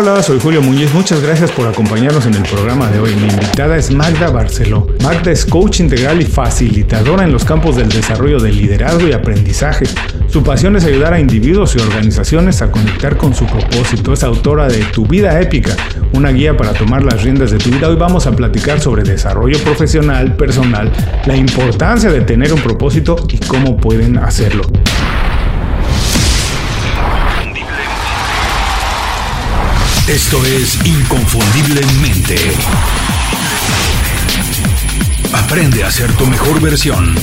Hola, soy Julio Muñiz. Muchas gracias por acompañarnos en el programa de hoy. Mi invitada es Magda Barceló. Magda es coach integral y facilitadora en los campos del desarrollo del liderazgo y aprendizaje. Su pasión es ayudar a individuos y organizaciones a conectar con su propósito. Es autora de Tu vida épica, una guía para tomar las riendas de tu vida. Hoy vamos a platicar sobre desarrollo profesional, personal, la importancia de tener un propósito y cómo pueden hacerlo. Esto es Inconfundiblemente. Aprende a ser tu mejor versión.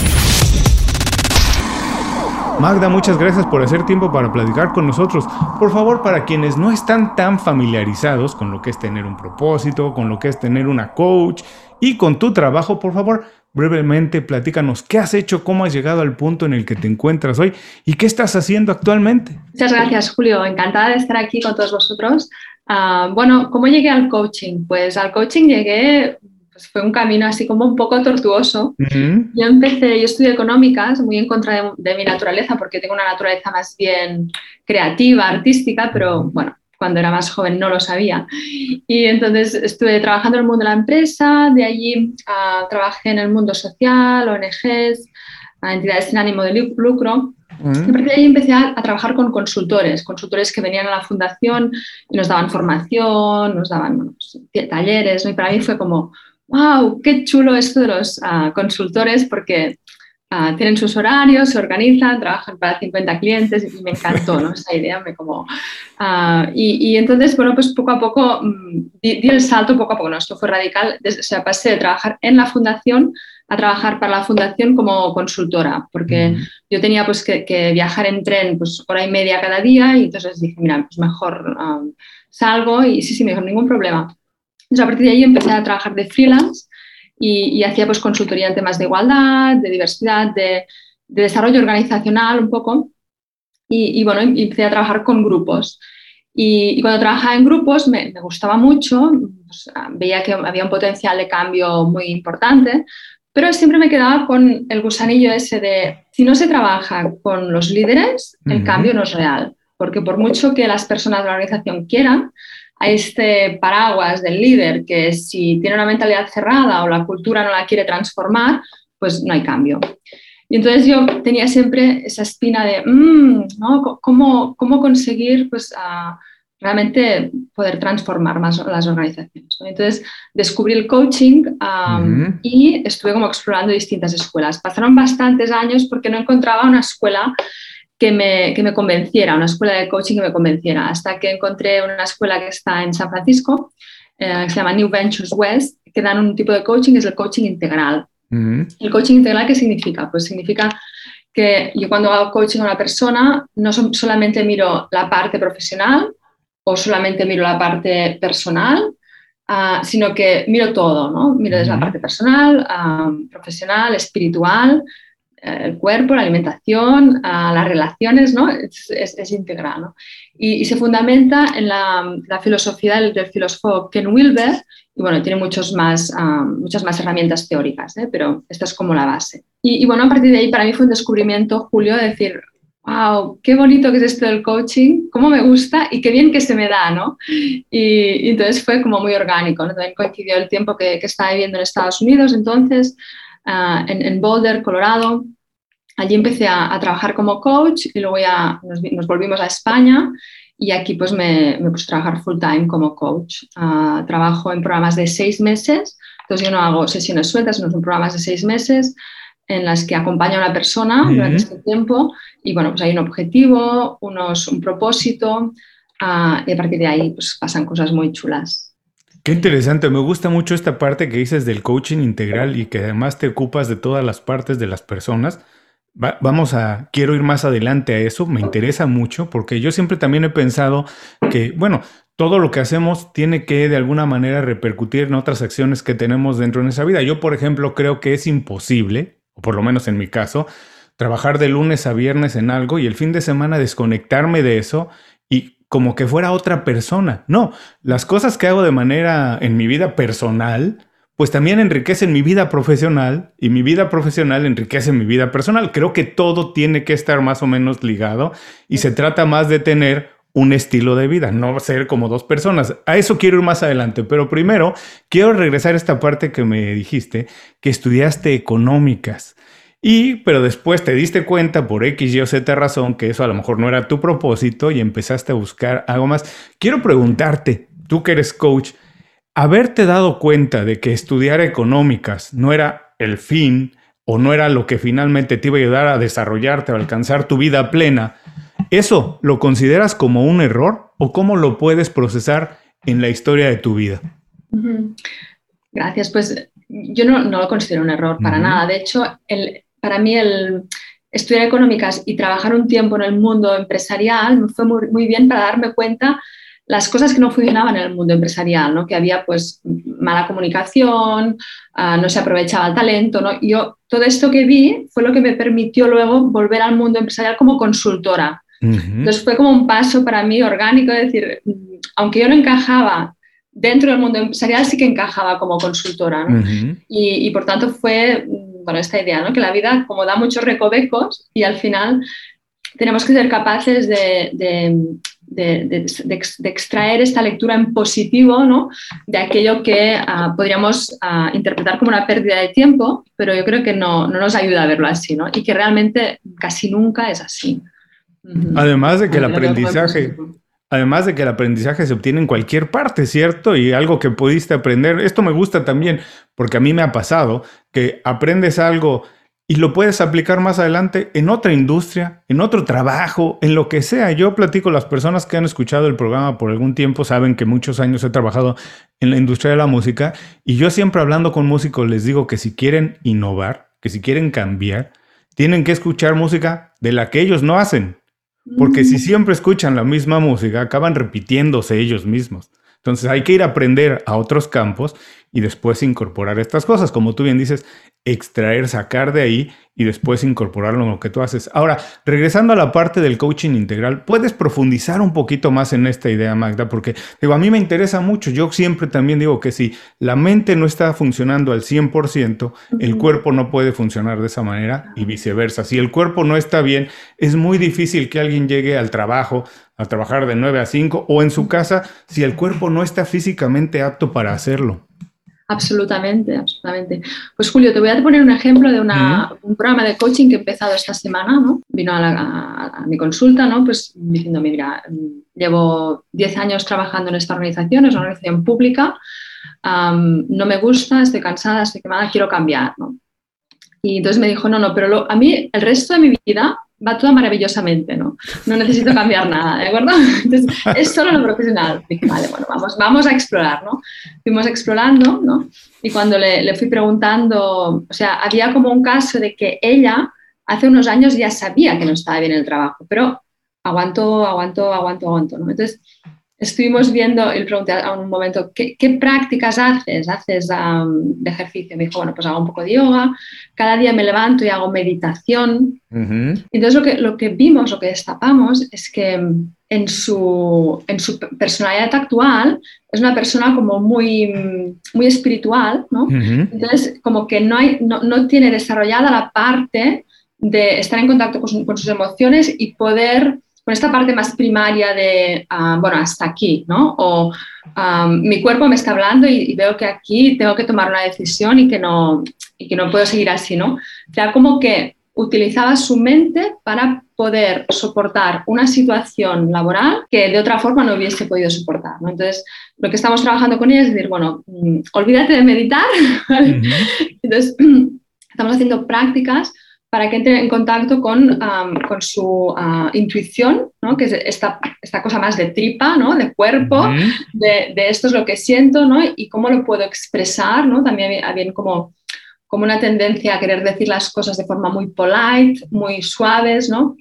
Magda, muchas gracias por hacer tiempo para platicar con nosotros. Por favor, para quienes no están tan familiarizados con lo que es tener un propósito, con lo que es tener una coach y con tu trabajo, por favor, brevemente platícanos qué has hecho, cómo has llegado al punto en el que te encuentras hoy y qué estás haciendo actualmente. Muchas gracias, Julio. Encantada de estar aquí con todos vosotros. Ah, bueno, ¿cómo llegué al coaching? Pues al coaching llegué, pues fue un camino así como un poco tortuoso. Yo empecé, yo estudié económicas, muy en contra de, mi naturaleza, porque tengo una naturaleza más bien creativa, artística, pero bueno, cuando era más joven no lo sabía. Y entonces estuve trabajando en el mundo de la empresa, de allí ah, trabajé en el mundo social, ONGs, entidades sin ánimo de lucro. Y a partir de ahí empecé a, trabajar con consultores, consultores que venían a la fundación y nos daban formación, nos daban pues, talleres, y para mí fue como, wow, qué chulo esto de los ah, consultores porque ah, tienen sus horarios, se organizan, trabajan para 50 clientes y me encantó ¿no? esa idea. Me como, uh, y, y, entonces, bueno, pues poco a poco mm, di, di, el salto, poco a poco, no, esto fue radical, o sea, pasé de trabajar en la fundación a trabajar para la fundación como consultora, porque yo tenía pues que, viajar en tren pues hora y media cada día y entonces dije, mira, pues mejor um, salgo y sí, sí, me dijo, ningún problema. Entonces a partir de ahí empecé a trabajar de freelance y, hacía pues consultoría en temas de igualdad, de diversidad, de, desarrollo organizacional un poco y, bueno, empecé a trabajar con grupos. Y, cuando trabajaba en grupos me, gustaba mucho, pues, veía que había un potencial de cambio muy importante, pero siempre me quedaba con el gusanillo ese de, si no se trabaja con los líderes, el cambio no es real. Porque por mucho que las personas de la organización quieran, a este paraguas del líder que si tiene una mentalidad cerrada o la cultura no la quiere transformar, pues no hay cambio. Y entonces yo tenía siempre esa espina de, mm, ¿no? ¿Cómo, ¿Cómo, conseguir pues, a, realmente poder transformar más las organizaciones. Entonces descubrí el coaching y estuve como explorando distintas escuelas. Pasaron bastantes años porque no encontraba una escuela que me, que me, convenciera, una escuela de coaching que me convenciera, hasta que encontré una escuela que está en San Francisco, eh, que se llama New Ventures West, que dan un tipo de coaching, que es el coaching integral. ¿El coaching integral qué significa? Pues significa que yo cuando hago coaching a una persona no solamente miro la parte profesional, o solamente miro la parte personal, ah, sino que miro todo, ¿no? Miro desde la parte personal, ah, profesional, espiritual, eh, el cuerpo, la alimentación, ah, las relaciones, ¿no? Es, integral, ¿no? y, se fundamenta en la, filosofía del, filósofo Ken Wilber, y bueno, tiene muchos más, muchas más herramientas teóricas, ¿eh? pero esta es como la base. Y, y, bueno, a partir de ahí para mí fue un descubrimiento, Julio, de decir, wow, qué bonito que es esto del coaching, cómo me gusta y qué bien que se me da, ¿no? Y, entonces fue como muy orgánico, ¿no? También coincidió el tiempo que, estaba viviendo en Estados Unidos, entonces, ah, en, Boulder, Colorado. Allí empecé a, trabajar como coach y luego ya nos, volvimos a España y aquí pues me, me puse a trabajar full time como coach. Ah, trabajo en programas de seis meses, entonces yo no hago sesiones sueltas, sino son programas de seis meses en las que acompaña a una persona durante este tiempo y bueno, pues hay un objetivo, unos, un propósito ah, y a partir de ahí pues pasan cosas muy chulas. Qué interesante, me gusta mucho esta parte que dices del coaching integral y que además te ocupas de todas las partes de las personas. vamos a, quiero ir más adelante a eso, me interesa mucho porque yo siempre también he pensado que, bueno, todo lo que hacemos tiene que de alguna manera repercutir en otras acciones que tenemos dentro de nuestra vida. Yo, por ejemplo, creo que es imposible, o por lo menos en mi caso, trabajar de lunes a viernes en algo y el fin de semana desconectarme de eso y como que fuera otra persona. No, las cosas que hago de manera en mi vida personal, pues también enriquecen mi vida profesional y mi vida profesional enriquece mi vida personal. Creo que todo tiene que estar más o menos ligado y se trata más de tener un estilo de vida, no ser como dos personas. A eso quiero ir más adelante, pero primero quiero regresar a esta parte que me dijiste, que estudiaste económicas. Y, pero después te diste cuenta por X, Y o Z razón que eso a lo mejor no era tu propósito y empezaste a buscar algo más. Quiero preguntarte, tú que eres coach, haberte dado cuenta de que estudiar económicas no era el fin o no era lo que finalmente te iba a ayudar a desarrollarte, a alcanzar tu vida plena, ¿eso lo consideras como un error o cómo lo puedes procesar en la historia de tu vida? Gracias, pues yo no, lo considero un error para nada. De hecho, el, para mí el estudiar económicas y trabajar un tiempo en el mundo empresarial me fue muy, bien para darme cuenta las cosas que no funcionaban en el mundo empresarial, ¿no? que había pues mala comunicación, ah, no se aprovechaba el talento. ¿no? Yo todo esto que vi fue lo que me permitió luego volver al mundo empresarial como consultora. Entonces fue como un paso para mí orgánico, es decir, aunque yo no encajaba dentro del mundo empresarial, sí que encajaba como consultora. y, y, por tanto fue bueno, esta idea, ¿no? que la vida como da muchos recovecos y al final tenemos que ser capaces de, extraer esta lectura en positivo ¿no? de aquello que ah, podríamos ah, interpretar como una pérdida de tiempo, pero yo creo que no, no, nos ayuda a verlo así ¿no? y que realmente casi nunca es así. Además de que el aprendizaje, Además de que el aprendizaje se obtiene en cualquier parte, ¿cierto? Y algo que pudiste aprender. Esto me gusta también porque a mí me ha pasado que aprendes algo y lo puedes aplicar más adelante en otra industria, en otro trabajo, en lo que sea. Yo platico, las personas que han escuchado el programa por algún tiempo saben que muchos años he trabajado en la industria de la música y yo siempre hablando con músicos les digo que si quieren innovar, que si quieren cambiar, tienen que escuchar música de la que ellos no hacen. Porque si mm. siempre escuchan la misma música, acaban repitiéndose ellos mismos. Entonces hay que ir a aprender a otros campos y después incorporar estas cosas. Como tú bien dices, extraer, sacar de ahí y después incorporarlo en lo que tú haces. Ahora, regresando a la parte del coaching integral, ¿puedes profundizar un poquito más en esta idea, Magda? Porque digo, a mí me interesa mucho. Yo siempre también digo que si la mente no está funcionando al 100%, el cuerpo no puede funcionar de esa manera y viceversa. Si el cuerpo no está bien, es muy difícil que alguien llegue al trabajo, a trabajar de 9 a 5 o en su casa si el cuerpo no está físicamente apto para hacerlo. Absolutamente, absolutamente. Pues Julio, te voy a poner un ejemplo de un programa de coaching que he empezado esta semana, ¿no? Vino a, mi consulta, ¿no? Pues diciéndome, mira, llevo 10 años trabajando en esta organización, es una organización pública, no me gusta, estoy cansada, estoy quemada, quiero cambiar, ¿no? Y entonces me dijo, no, no, pero a mí el resto de mi vida va todo maravillosamente, ¿no? No necesito cambiar nada, ¿de acuerdo? Entonces, es solo lo profesional. Dije, vale, bueno, vamos, vamos a explorar, ¿no? Fuimos explorando, ¿no? Y cuando le, le, fui preguntando, o sea, había como un caso de que ella hace unos años ya sabía que no estaba bien el trabajo, pero aguantó, aguantó, aguantó, aguantó, ¿no? Entonces, estuvimos viendo, le pregunté a un momento, ¿qué, prácticas haces? ¿Haces de ejercicio? Me dijo, bueno, pues hago un poco de yoga, cada día me levanto y hago meditación. Entonces lo que, lo que vimos, lo que destapamos es que en su, en su personalidad actual es una persona como muy, muy espiritual, ¿no? Entonces como que no, hay, no, no, tiene desarrollada la parte de estar en contacto con, con sus emociones y poder con esta parte más primaria de, ah, bueno, hasta aquí, ¿no? O ah, mi cuerpo me está hablando y, veo que aquí tengo que tomar una decisión y que no, y que no puedo seguir así, ¿no? O sea, como que utilizaba su mente para poder soportar una situación laboral que de otra forma no hubiese podido soportar. ¿no? Entonces, lo que estamos trabajando con ella es decir, bueno, mm, olvídate de meditar. Entonces, estamos haciendo prácticas para que entre en contacto con, con su ah, intuición, ¿no? que es esta, esta, cosa más de tripa, ¿no? de cuerpo, de, de, esto es lo que siento ¿no? y cómo lo puedo expresar. ¿no? También había como, como una tendencia a querer decir las cosas de forma muy polite, muy suaves. ¿no?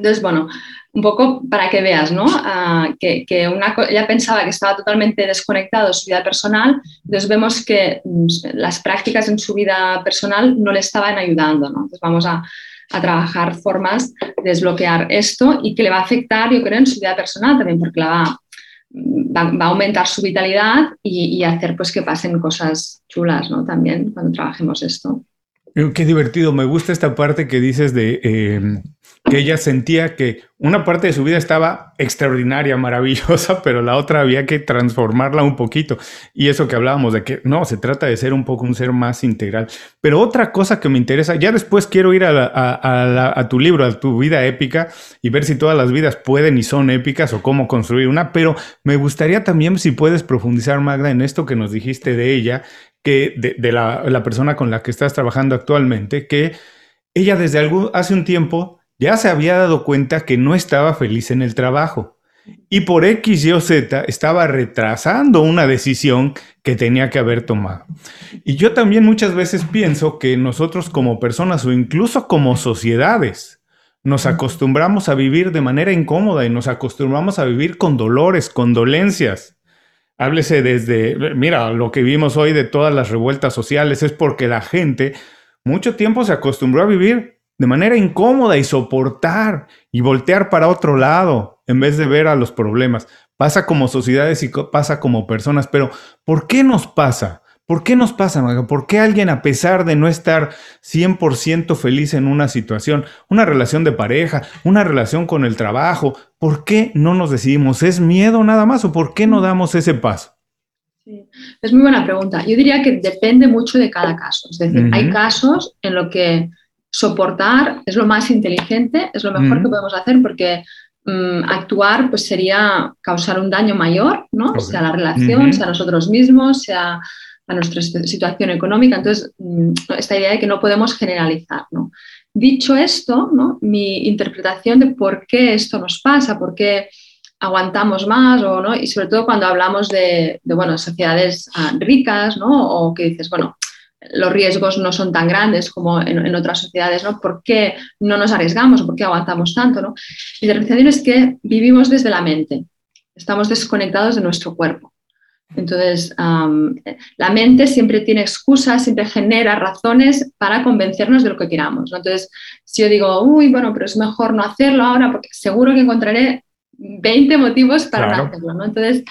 Entonces, bueno, un poco para que veas, ¿no? Ah, que, ella pensaba que estaba totalmente desconectado de su vida personal, entonces vemos que mm, las prácticas en su vida personal no le estaban ayudando, ¿no? Entonces vamos a, trabajar formas de desbloquear esto y que le va a afectar, yo creo, en su vida personal también, porque va, va, a aumentar su vitalidad y, y, hacer pues que pasen cosas chulas, ¿no? También cuando trabajemos esto. Qué divertido, me gusta esta parte que dices de em, que ella sentía que una parte de su vida estaba extraordinaria, maravillosa, pero la otra había que transformarla un poquito. Y eso que hablábamos de que no, se trata de ser un poco un ser más integral. Pero otra cosa que me interesa, ya después quiero ir a, a tu libro, a tu vida épica, y ver si todas las vidas pueden y son épicas o cómo construir una, pero me gustaría también si puedes profundizar, Magda, en esto que nos dijiste de ella que de, la, persona con la que estás trabajando actualmente, que ella desde algún, hace un tiempo ya se había dado cuenta que no estaba feliz en el trabajo y por X, Y o Z estaba retrasando una decisión que tenía que haber tomado. Y yo también muchas veces pienso que nosotros como personas o incluso como sociedades nos acostumbramos a vivir de manera incómoda y nos acostumbramos a vivir con dolores, con dolencias. Háblese desde, mira, lo que vimos hoy de todas las revueltas sociales es porque la gente mucho tiempo se acostumbró a vivir de manera incómoda y soportar y voltear para otro lado en vez de ver a los problemas. Pasa como sociedades y pasa como personas, pero ¿por qué nos pasa? ¿Por qué nos pasa, ¿Por qué alguien, a pesar de no estar 100% feliz en una situación, una relación de pareja, una relación con el trabajo, ¿por qué no nos decidimos? ¿Es miedo nada más o por qué no damos ese paso? Sí, es muy buena pregunta. Yo diría que depende mucho de cada caso. Es decir, hay casos en los que soportar es lo más inteligente, es lo mejor que podemos hacer porque mm, actuar pues sería causar un daño mayor, ¿no? Sea la relación, sea nosotros mismos, sea a nuestra situación económica. Entonces, mm, esta idea de que no podemos generalizar. ¿no? Dicho esto, ¿no? mi interpretación de por qué esto nos pasa, por qué aguantamos más, o, ¿no? y sobre todo cuando hablamos de, de bueno, sociedades ah, ricas, ¿no? o que dices, bueno, los riesgos no son tan grandes como en, otras sociedades, ¿no? ¿Por qué no nos arriesgamos? ¿Por qué aguantamos tanto? ¿no? Mi interpretación es que vivimos desde la mente, estamos desconectados de nuestro cuerpo. Entonces, la mente siempre tiene excusas, siempre genera razones para convencernos de lo que queramos. Entonces, si yo digo, uy, bueno, pero es mejor no hacerlo ahora porque seguro que encontraré 20 motivos para no hacerlo. ¿no? Entonces,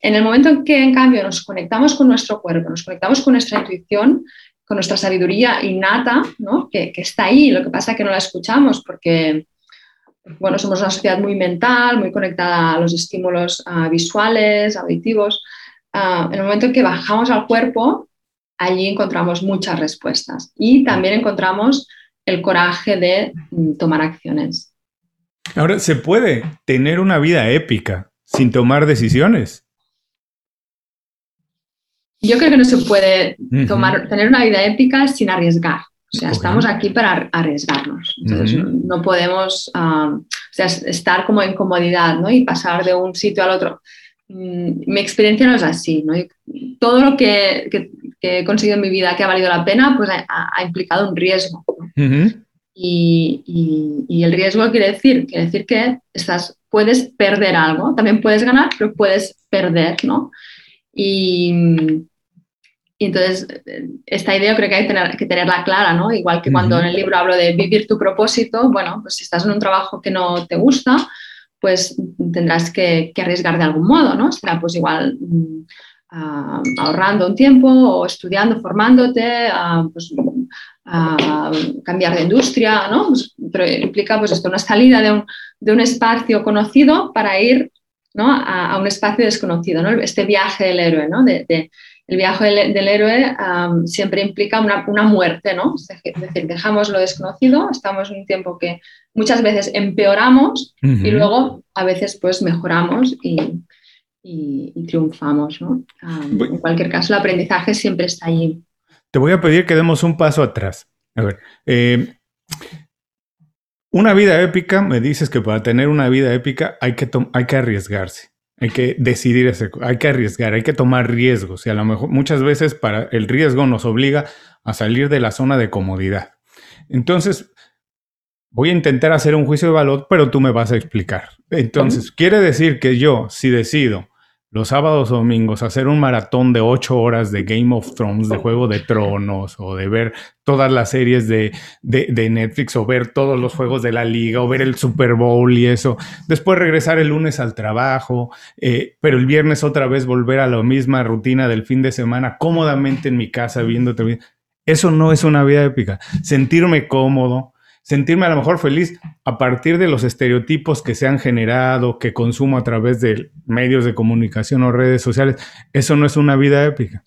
en el momento en que, en cambio, nos conectamos con nuestro cuerpo, nos conectamos con nuestra intuición, con nuestra sabiduría innata, ¿no? que, que está ahí, lo que pasa es que no la escuchamos porque bueno, somos una sociedad muy mental, muy conectada a los estímulos ah, visuales, auditivos. Ah, en el momento en que bajamos al cuerpo, allí encontramos muchas respuestas y también encontramos el coraje de mm, tomar acciones. Ahora, ¿se puede tener una vida épica sin tomar decisiones? Yo creo que no se puede tomar, tener una vida épica sin arriesgar. O sea, estamos aquí para arriesgarnos. Entonces, no, podemos ah, estar como en comodidad ¿no? y pasar de un sitio al otro. Mm, mi experiencia no es así. ¿no? Todo lo que, he conseguido en mi vida que ha valido la pena, pues ha, implicado un riesgo. y, el riesgo quiere decir, quiere decir que estás, puedes perder algo, también puedes ganar, pero puedes perder, ¿no? Y, entonces, esta idea creo que hay que, tener, que tenerla clara, ¿no? Igual que cuando en el libro hablo de vivir tu propósito, bueno, pues si estás en un trabajo que no te gusta, pues tendrás que, arriesgar de algún modo, ¿no? Será pues igual mm, ah, ahorrando un tiempo o estudiando, formándote, ah, pues, ah, cambiar de industria, ¿no? Pues, pero implica pues esto, una salida de un, de un espacio conocido para ir ¿no? a, un espacio desconocido, ¿no? Este viaje del héroe, ¿no? El viaje del, héroe siempre implica una, una, muerte, ¿no? Es decir, dejamos lo desconocido, estamos en un tiempo que muchas veces empeoramos y luego a veces pues mejoramos y, y, triunfamos, ¿no? en cualquier caso, el aprendizaje siempre está allí. Te voy a pedir que demos un paso atrás. A ver, eh, una vida épica, me dices que para tener una vida épica hay que, hay que arriesgarse. Hay que decidir, ese, hay que arriesgar, hay que tomar riesgos y a lo mejor muchas veces para el riesgo nos obliga a salir de la zona de comodidad. Entonces, voy a intentar hacer un juicio de valor, pero tú me vas a explicar. Entonces, quiere decir que yo, si decido los sábados o domingos hacer un maratón de ocho horas de Game of Thrones, de Juego de Tronos, o de ver todas las series de, Netflix, o ver todos los juegos de la liga, o ver el Super Bowl y eso. Después regresar el lunes al trabajo, eh, pero el viernes otra vez volver a la misma rutina del fin de semana, cómodamente en mi casa viendo Eso no es una vida épica. Sentirme cómodo, sentirme a lo mejor feliz a partir de los estereotipos que se han generado, que consumo a través de medios de comunicación o redes sociales, eso no es una vida épica.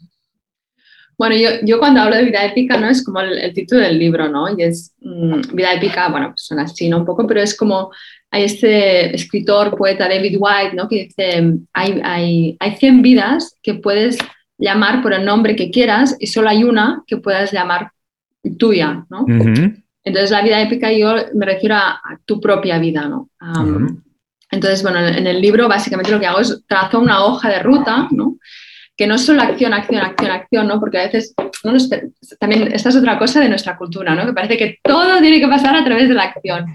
Bueno, yo, yo cuando hablo de vida épica, ¿no? Es como el, título del libro, ¿no? Y es mm, vida épica, bueno, pues suena así, ¿no? Un poco, pero es como hay este escritor, poeta David White, ¿no? Que dice, hay, hay, hay 100 vidas que puedes llamar por el nombre que quieras y solo hay una que puedas llamar tuya, ¿no? Entonces la vida épica yo me refiero a, tu propia vida, ¿no? Entonces, bueno, en el libro básicamente lo que hago es trazo una hoja de ruta, ¿no? Que no es solo acción, acción, acción, acción, ¿no? Porque a veces, también esta es otra cosa de nuestra cultura, ¿no? Que parece que todo tiene que pasar a través de la acción.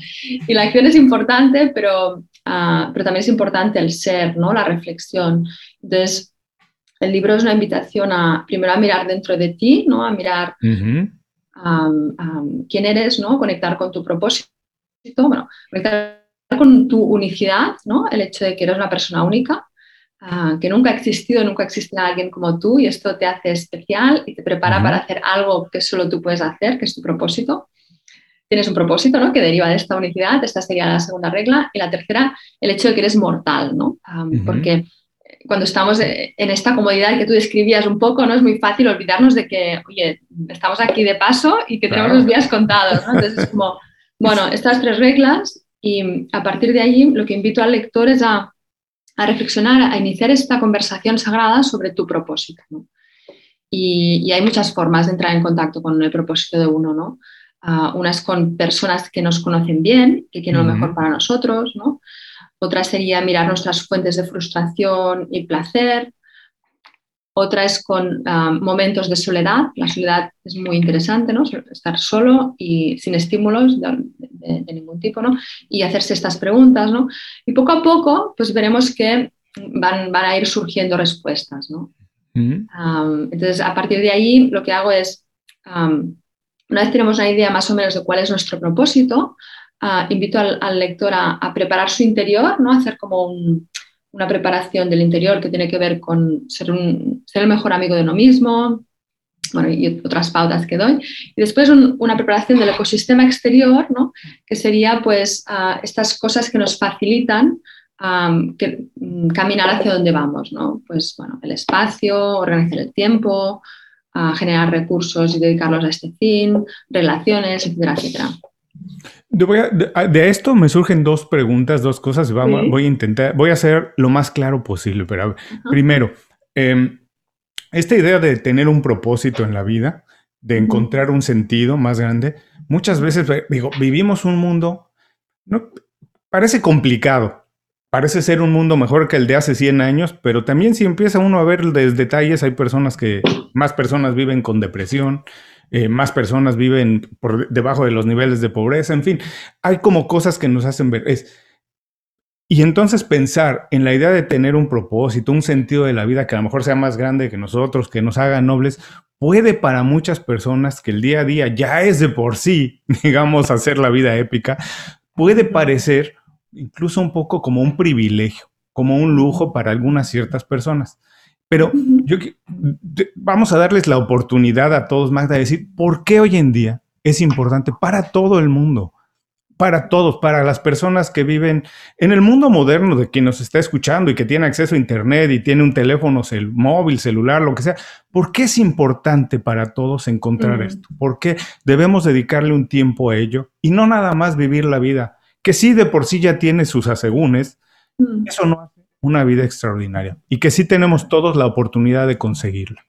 Y la acción es importante, pero, ah, pero también es importante el ser, ¿no? La reflexión. Entonces, el libro es una invitación a, primero a mirar dentro de ti, ¿no? A mirar quién eres, ¿no? Conectar con tu propósito, bueno, conectar con tu unicidad, ¿no? El hecho de que eres una persona única, ah, que nunca ha existido, nunca existirá alguien como tú y esto te hace especial y te prepara para hacer algo que solo tú puedes hacer, que es tu propósito. Tienes un propósito, ¿no? Que deriva de esta unicidad, esta sería la segunda regla. Y la tercera, el hecho de que eres mortal, ¿no? Porque cuando estamos en esta comodidad que tú describías un poco, ¿no? Es muy fácil olvidarnos de que, oye, estamos aquí de paso y que tenemos los días contados, ¿no? Entonces es como, bueno, estas tres reglas y a partir de allí lo que invito al lector es a, a reflexionar, a iniciar esta conversación sagrada sobre tu propósito, ¿no? y, y, hay muchas formas de entrar en contacto con el propósito de uno, ¿no? Uh, unas con personas que nos conocen bien, que quieren lo mejor para nosotros, ¿no? Otra sería mirar nuestras fuentes de frustración y placer. Otra es con ah, momentos de soledad. La soledad es muy interesante, ¿no? Estar solo y sin estímulos de, ningún tipo, ¿no? Y hacerse estas preguntas, ¿no? Y poco a poco, pues veremos que van, van a ir surgiendo respuestas, ¿no? Mm. entonces, a partir de ahí, lo que hago es, una vez tenemos una idea más o menos de cuál es nuestro propósito, invito al, lector a, preparar su interior, ¿no? hacer como una preparación del interior que tiene que ver con ser, el mejor amigo de uno mismo, bueno, y otras pautas que doy. Y después una preparación del ecosistema exterior, ¿no? que sería pues estas cosas que nos facilitan mm, caminar hacia donde vamos, ¿no? Pues bueno, el espacio, organizar el tiempo, generar recursos y dedicarlos a este fin, relaciones, etcétera, etcétera. De, esto me surgen dos preguntas, dos cosas. Vamos, Voy a intentar, voy a hacer lo más claro posible. Pero primero, em, esta idea de tener un propósito en la vida, de encontrar un sentido más grande, muchas veces digo, vivimos un mundo, no, parece complicado, parece ser un mundo mejor que el de hace 100 años, pero también si empieza uno a ver los detalles, hay personas que, más personas viven con depresión, eh, más personas viven por debajo de los niveles de pobreza, en fin, hay como cosas que nos hacen ver. Es, y entonces pensar en la idea de tener un propósito, un sentido de la vida que a lo mejor sea más grande que nosotros, que nos haga nobles, puede para muchas personas que el día a día ya es de por sí, digamos, hacer la vida épica, puede parecer incluso un poco como un privilegio, como un lujo para algunas ciertas personas. Pero yo vamos a darles la oportunidad a todos, Magda, de decir por qué hoy en día es importante para todo el mundo, para todos, para las personas que viven en el mundo moderno de quien nos está escuchando y que tiene acceso a Internet y tiene un teléfono móvil, celular, lo que sea. ¿Por qué es importante para todos encontrar esto? ¿Por qué debemos dedicarle un tiempo a ello y no nada más vivir la vida? Que sí de por sí ya tiene sus asegúnes, eso no una vida extraordinaria y que sí tenemos todos la oportunidad de conseguirla.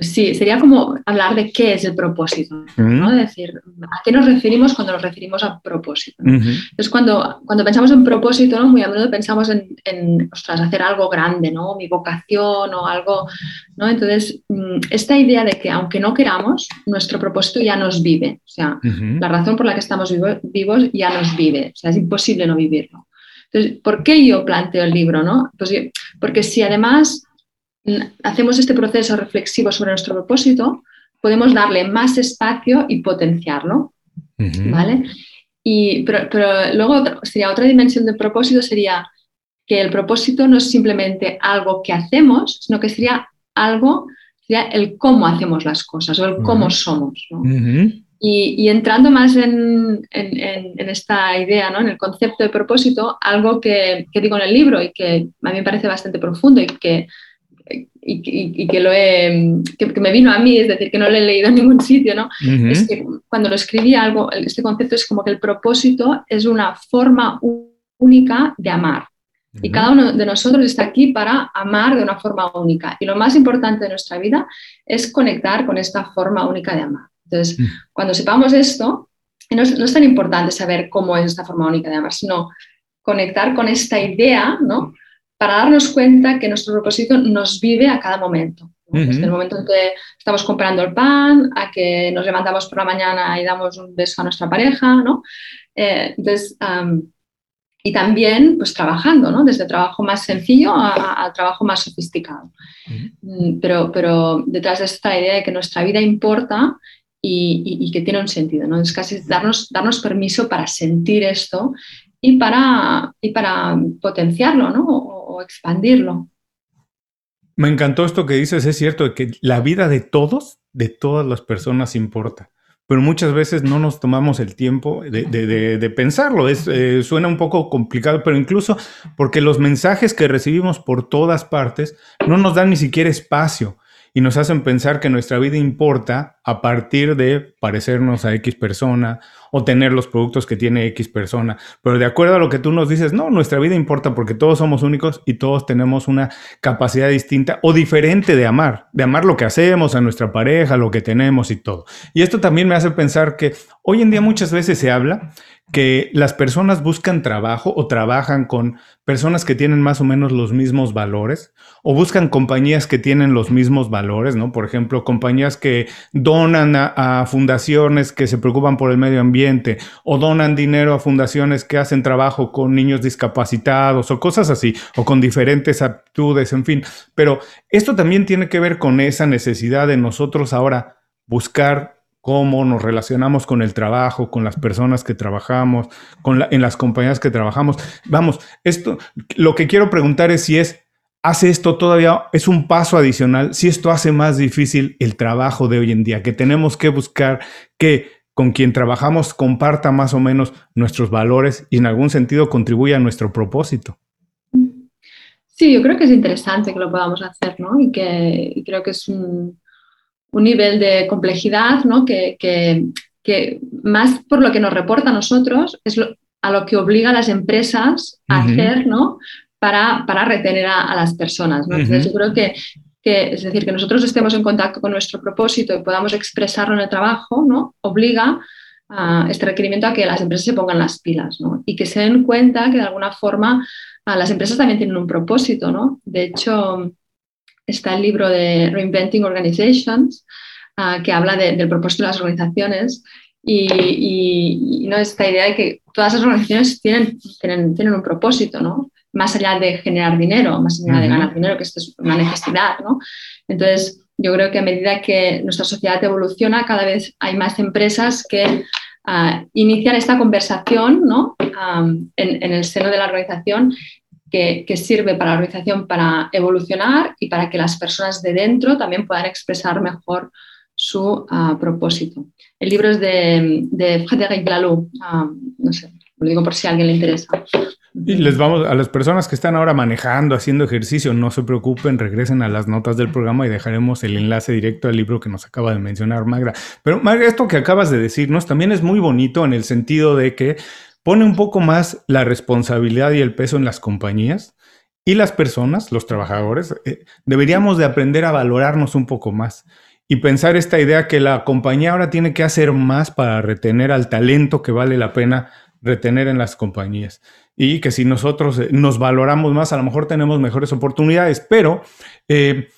Pues sí, sería como hablar de qué es el propósito, ¿no? decir, ¿a qué nos referimos cuando nos referimos a propósito? Entonces, cuando, cuando pensamos en propósito, ¿no? Muy a menudo pensamos en, en hacer algo grande, ¿no? Mi vocación o algo, ¿no? Entonces, mm, esta idea de que aunque no queramos, nuestro propósito ya nos vive, o sea, la razón por la que estamos vivos ya nos vive, o sea, es imposible no vivirlo. Entonces, ¿por qué yo planteo el libro? No? Pues, porque si además hacemos este proceso reflexivo sobre nuestro propósito, podemos darle más espacio y potenciarlo. ¿Vale? Y, pero, luego sería otra dimensión del propósito, sería que el propósito no es simplemente algo que hacemos, sino que sería algo, sería el cómo hacemos las cosas o el cómo somos. Y, entrando más en, esta idea, ¿no? en el concepto de propósito, algo que, digo en el libro y que a mí me parece bastante profundo y que, y, que, lo he, que, me vino a mí, es decir, que no lo he leído en ningún sitio, ¿no? es que cuando lo escribí algo, este concepto es como que el propósito es una forma única de amar. Y cada uno de nosotros está aquí para amar de una forma única. Y lo más importante de nuestra vida es conectar con esta forma única de amar. Entonces, mm. cuando sepamos esto, no es, no es, tan importante saber cómo es esta forma única de amar, sino conectar con esta idea, ¿no? Para darnos cuenta que nuestro propósito nos vive a cada momento. Desde el momento en que estamos comprando el pan, a que nos levantamos por la mañana y damos un beso a nuestra pareja, ¿no? Eh, entonces, y también pues trabajando, ¿no? Desde trabajo más sencillo al trabajo más sofisticado. Mm, pero, pero detrás de esta idea de que nuestra vida importa y, que tiene un sentido, ¿no? Es casi darnos, darnos permiso para sentir esto y para, y para potenciarlo, ¿no? O, expandirlo. Me encantó esto que dices, es cierto, que la vida de todos, de todas las personas importa pero muchas veces no nos tomamos el tiempo de, pensarlo. Es, eh, suena un poco complicado, pero incluso porque los mensajes que recibimos por todas partes no nos dan ni siquiera espacio y nos hacen pensar que nuestra vida importa a partir de parecernos a X persona o tener los productos que tiene X persona. Pero de acuerdo a lo que tú nos dices, no, nuestra vida importa porque todos somos únicos y todos tenemos una capacidad distinta o diferente de amar, de amar lo que hacemos, a nuestra pareja, lo que tenemos y todo. Y esto también me hace pensar que hoy en día muchas veces se habla que las personas buscan trabajo o trabajan con personas que tienen más o menos los mismos valores o buscan compañías que tienen los mismos valores, ¿no? Por ejemplo, compañías que donan a, fundaciones que se preocupan por el medio ambiente o donan dinero a fundaciones que hacen trabajo con niños discapacitados o cosas así, o con diferentes aptitudes, en fin. Pero esto también tiene que ver con esa necesidad de nosotros ahora buscar cómo nos relacionamos con el trabajo, con las personas que trabajamos, con en las compañías que trabajamos. Vamos, esto, lo que quiero preguntar es si es hace esto todavía, es un paso adicional, si esto hace más difícil el trabajo de hoy en día, que tenemos que buscar que con quien trabajamos comparta más o menos nuestros valores y en algún sentido contribuya a nuestro propósito. Sí, yo creo que es interesante que lo podamos hacer, ¿no? Y que creo que es un, nivel de complejidad, ¿no? Que, que, más por lo que nos reporta a nosotros es a lo que obliga a las empresas a hacer, ¿no? Para, para retener a, las personas. ¿no? Entonces, yo creo que que es decir, que nosotros estemos en contacto con nuestro propósito y podamos expresarlo en el trabajo, ¿no? obliga a este requerimiento a que las empresas se pongan las pilas y que se den cuenta que de alguna forma las empresas también tienen un propósito. ¿no? De hecho, está el libro de Reinventing Organizations que habla del propósito de las organizaciones y, ¿no? esta idea de que todas las organizaciones tienen, tienen, tienen un propósito, ¿no? más allá de generar dinero, más allá de ganar dinero, que esto es una necesidad, ¿no? Entonces, yo creo que a medida que nuestra sociedad evoluciona, cada vez hay más empresas que ah, inician esta conversación ¿no? en, el seno de la organización que, sirve para la organización para evolucionar y para que las personas de dentro también puedan expresar mejor su ah, propósito. El libro es de, de Frédéric Laloux, ah, no sé, lo digo por si a alguien le interesa. Y les vamos a las personas que están ahora manejando, haciendo ejercicio, no se preocupen, regresen a las notas del programa y dejaremos el enlace directo al libro que nos acaba de mencionar Magra. Pero Magra, esto que acabas de decirnos también es muy bonito en el sentido de que pone un poco más la responsabilidad y el peso en las compañías y las personas, los trabajadores, eh, deberíamos de aprender a valorarnos un poco más y pensar esta idea que la compañía ahora tiene que hacer más para retener al talento que vale la pena retener en las compañías. Y que si nosotros eh, nos valoramos más, a lo mejor tenemos mejores oportunidades, pero eh,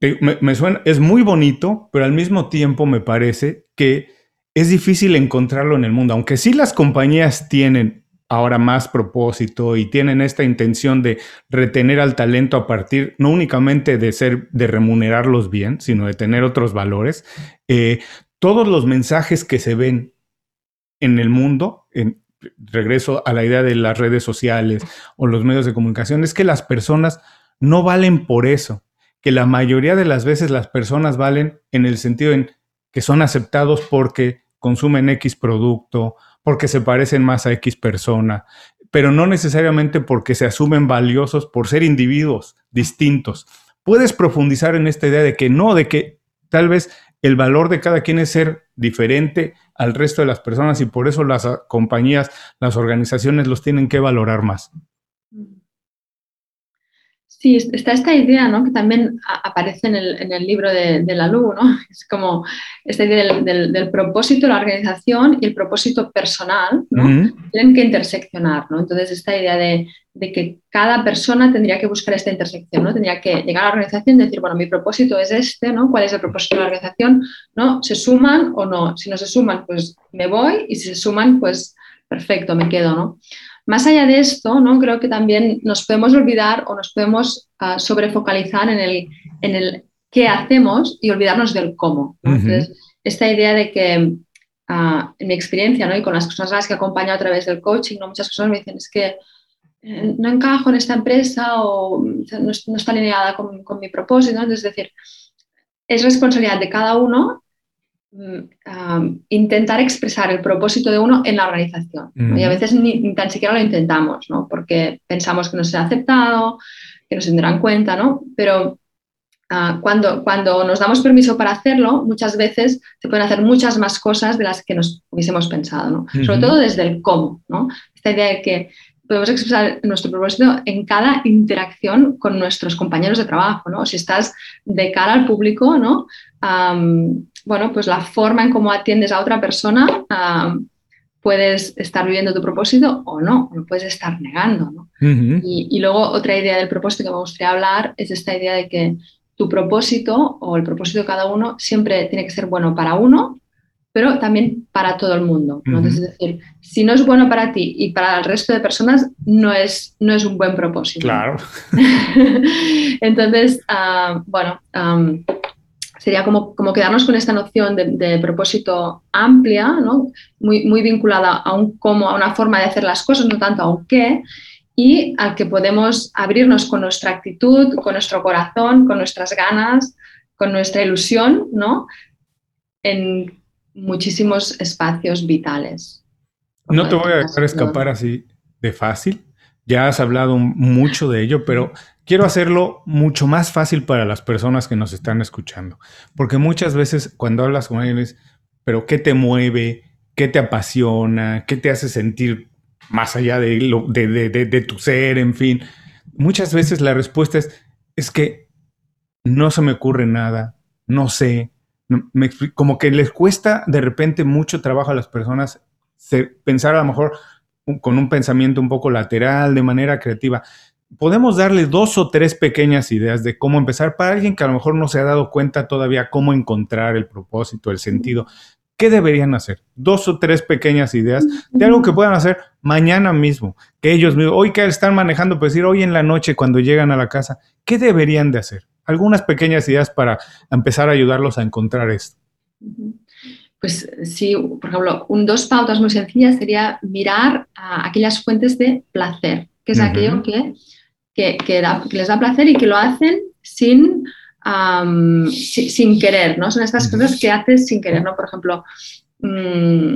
me, suena, es muy bonito, pero al mismo tiempo me parece que es difícil encontrarlo en el mundo, aunque sí las compañías tienen ahora más propósito y tienen esta intención de retener al talento a partir no únicamente de ser, de remunerarlos bien, sino de tener otros valores. Eh, todos los mensajes que se ven en el mundo, regreso a la idea de las redes sociales o los medios de comunicación, es que las personas no valen por eso, que la mayoría de las veces las personas valen en el sentido en que son aceptados porque consumen X producto, porque se parecen más a X persona, pero no necesariamente porque se asumen valiosos por ser individuos distintos. Puedes profundizar en esta idea de que no, de que tal vez el valor de cada quien es ser diferente al resto de las personas y por eso las compañías, las organizaciones los tienen que valorar más. Sí, está esta idea, ¿no? Que también aparece en el, libro de, la LU, ¿no? Es como esta idea del, propósito de la organización y el propósito personal, ¿no? Tienen que interseccionar, ¿no? Entonces, esta idea de, que cada persona tendría que buscar esta intersección, ¿no? Tendría que llegar a la organización y decir, bueno, mi propósito es este, ¿no? ¿Cuál es el propósito de la organización? ¿No? ¿Se suman o no? Si no se suman, pues me voy y si se suman, pues perfecto, me quedo, ¿no? Más allá de esto, ¿no? creo que también nos podemos olvidar o nos podemos uh, sobrefocalizar en el, en el qué hacemos y olvidarnos del cómo. Entonces, esta idea de que, ah, en mi experiencia ¿no? y con las personas a las que acompaño a través del coaching, ¿no? muchas personas me dicen es que eh, no encajo en esta empresa o no, está alineada con, con mi propósito. Es decir, es responsabilidad de cada uno Mm, intentar expresar el propósito de uno en la organización. Y a veces ni, tan siquiera lo intentamos, ¿no? porque pensamos que no se ha aceptado, que no se tendrán cuenta, ¿no? pero ah, cuando, cuando nos damos permiso para hacerlo, muchas veces se pueden hacer muchas más cosas de las que nos hubiésemos pensado, ¿no? sobre todo desde el cómo. ¿no? Esta idea de que podemos expresar nuestro propósito en cada interacción con nuestros compañeros de trabajo, ¿no? Si estás de cara al público, ¿no? Bueno, pues la forma en cómo atiendes a otra persona, puedes estar viviendo tu propósito o no, lo puedes estar negando. ¿no? y, luego otra idea del propósito que me gustaría hablar es esta idea de que tu propósito o el propósito de cada uno siempre tiene que ser bueno para uno, pero también para todo el mundo. es decir, si no es bueno para ti y para el resto de personas, no es, no es un buen propósito. Claro. Entonces, ah, bueno, sería como, como quedarnos con esta noción de, propósito amplia, ¿no? muy, muy vinculada a un cómo, a una forma de hacer las cosas, no tanto a un qué, y al que podemos abrirnos con nuestra actitud, con nuestro corazón, con nuestras ganas, con nuestra ilusión, ¿no? En muchísimos espacios vitales. No te voy a dejar escapar así de fácil. Ya has hablado mucho de ello, pero quiero hacerlo mucho más fácil para las personas que nos están escuchando. Porque muchas veces cuando hablas con alguien pero ¿qué te mueve? ¿Qué te apasiona? ¿Qué te hace sentir más allá de, de, tu ser? En fin, muchas veces la respuesta es, es que no se me ocurre nada, no sé, como que les cuesta de repente mucho trabajo a las personas pensar a lo mejor con un pensamiento un poco lateral, de manera creativa podemos darle dos o tres pequeñas ideas de cómo empezar para alguien que a lo mejor no se ha dado cuenta todavía cómo encontrar el propósito, el sentido. ¿Qué deberían hacer? Dos o tres pequeñas ideas de algo que puedan hacer mañana mismo, que ellos mismos, hoy que están manejando, pues decir, hoy en la noche cuando llegan a la casa, ¿qué deberían de hacer? Algunas pequeñas ideas para empezar a ayudarlos a encontrar esto. Pues sí, por ejemplo, un, dos pautas muy sencillas sería mirar a aquellas fuentes de placer, que es aquello que que, les da placer y que lo hacen sin, sin, querer, ¿no? Son estas cosas que haces sin querer, ¿no? Por ejemplo, mm,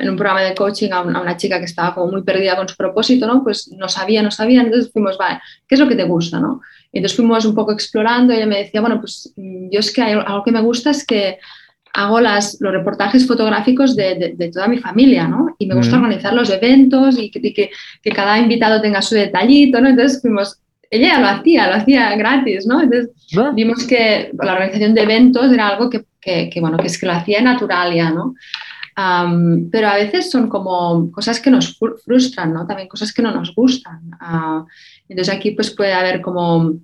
en un programa de coaching a una, chica que estaba como muy perdida con su propósito, ¿no? Pues no sabía, no sabía, entonces fuimos, vale, ¿qué es lo que te gusta, no? Entonces fuimos un poco explorando y ella me decía, bueno, pues mm, yo es que algo que me gusta es que hago las, los reportajes fotográficos de, toda mi familia, ¿no? Y me gusta organizar los eventos y, que, cada invitado tenga su detallito, ¿no? Entonces fuimos, ella ya lo hacía, lo hacía gratis, ¿no? Entonces vimos que la organización de eventos era algo que, bueno, que es que lo hacía Naturalia, ¿no? pero a veces son como cosas que nos frustran, ¿no? También cosas que no nos gustan. Ah, entonces aquí pues puede haber como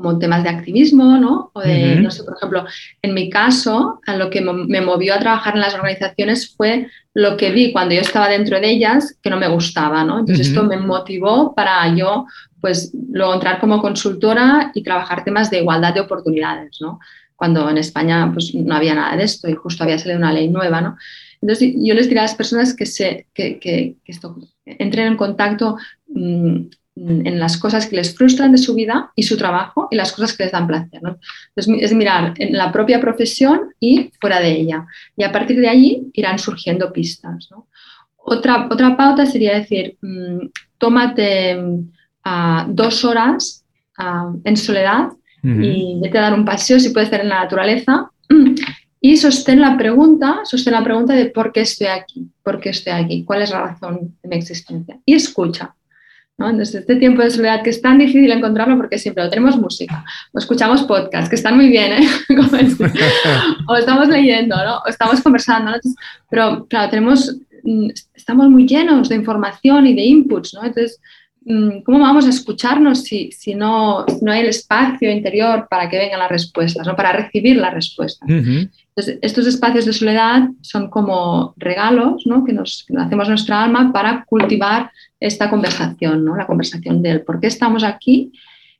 como temas de activismo, ¿no? O de, no sé, por ejemplo, en mi caso, a lo que me movió a trabajar en las organizaciones fue lo que vi cuando yo estaba dentro de ellas que no me gustaba, ¿no? Entonces esto me motivó para yo, pues, luego entrar como consultora y trabajar temas de igualdad de oportunidades, ¿no? Cuando en España, pues, no había nada de esto y justo había salido una ley nueva, ¿no? Entonces yo les diría a las personas que, se, que, que, que esto, entren en contacto mm, en las cosas que les frustran de su vida y su trabajo y las cosas que les dan placer. es mirar en la propia profesión y fuera de ella. Y a partir de allí irán surgiendo pistas. Otra, otra pauta sería decir, mm, tómate ah, dos horas ah, en soledad y vete a dar un paseo, si puede ser en la naturaleza, y sostén la pregunta, sostén la pregunta de por qué estoy aquí, por qué estoy aquí, cuál es la razón de mi existencia. Y escucha. ¿No? Entonces, este tiempo de soledad que es tan difícil encontrarlo porque siempre lo tenemos música, o escuchamos podcasts, que están muy bien, ¿eh? o estamos leyendo, ¿no? o estamos conversando, pero claro, tenemos, mm, estamos muy llenos de información y de inputs, ¿no? Entonces, Mm, ¿cómo vamos a escucharnos si, si, no, no, hay el espacio interior para que vengan las respuestas, ¿no? para recibir las respuestas? Entonces, estos espacios de soledad son como regalos ¿no? que, nos, que hacemos nuestra alma para cultivar esta conversación, ¿no? la conversación del por qué estamos aquí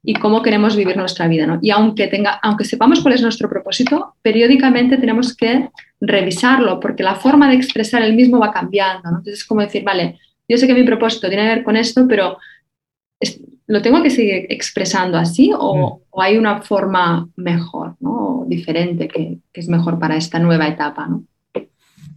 y cómo queremos vivir nuestra vida. ¿no? Y aunque, tenga, aunque sepamos cuál es nuestro propósito, periódicamente tenemos que revisarlo porque la forma de expresar el mismo va cambiando. Entonces es como decir, vale, yo sé que mi propósito tiene que ver con esto, pero ¿lo tengo que seguir expresando así o, mm. hay una forma mejor, ¿no? diferente que, es mejor para esta nueva etapa? ¿no?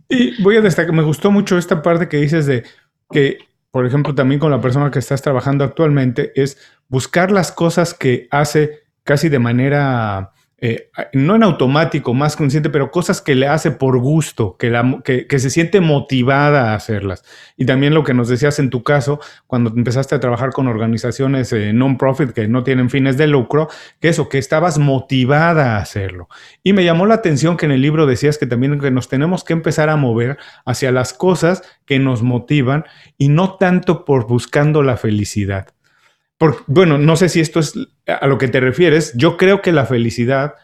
Y voy a destacar, me gustó mucho esta parte que dices de que, por ejemplo, también con la persona que estás trabajando actualmente, es buscar las cosas que hace casi de manera eh, no en automático, más consciente, pero cosas que le hace por gusto, que, la, que, se siente motivada a hacerlas. Y también lo que nos decías en tu caso, cuando empezaste a trabajar con organizaciones eh, non-profit que no tienen fines de lucro, que eso, que estabas motivada a hacerlo. Y me llamó la atención que en el libro decías que también que nos tenemos que empezar a mover hacia las cosas que nos motivan y no tanto por buscando la felicidad bueno, no sé si esto es a lo que te refieres. Yo creo que la felicidad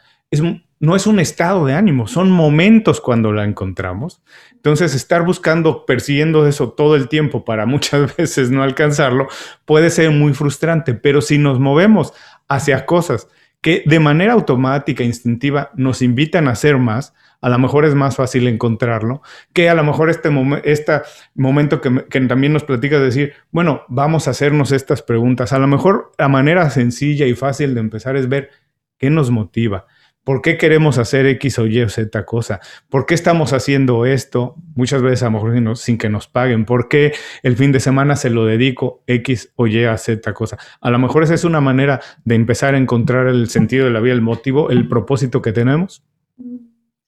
no es un estado de ánimo, son momentos cuando la encontramos. Entonces, estar buscando, persiguiendo eso todo el tiempo para muchas veces no alcanzarlo puede ser muy frustrante, pero si nos movemos hacia cosas que de manera automática, instintiva, nos invitan a hacer más, a lo mejor es más fácil encontrarlo, que a lo mejor este, este momento que, también nos platica decir, bueno, vamos a hacernos estas preguntas. A lo mejor la manera sencilla y fácil de empezar es ver qué nos motiva. ¿Por qué queremos hacer X o Y o Z cosa? ¿Por qué estamos haciendo esto? Muchas veces a lo mejor sin que nos paguen. ¿Por qué el fin de semana se lo dedico X o Y a Z cosa? A lo mejor esa es una manera de empezar a encontrar el sentido de la vida, el motivo, el propósito que tenemos.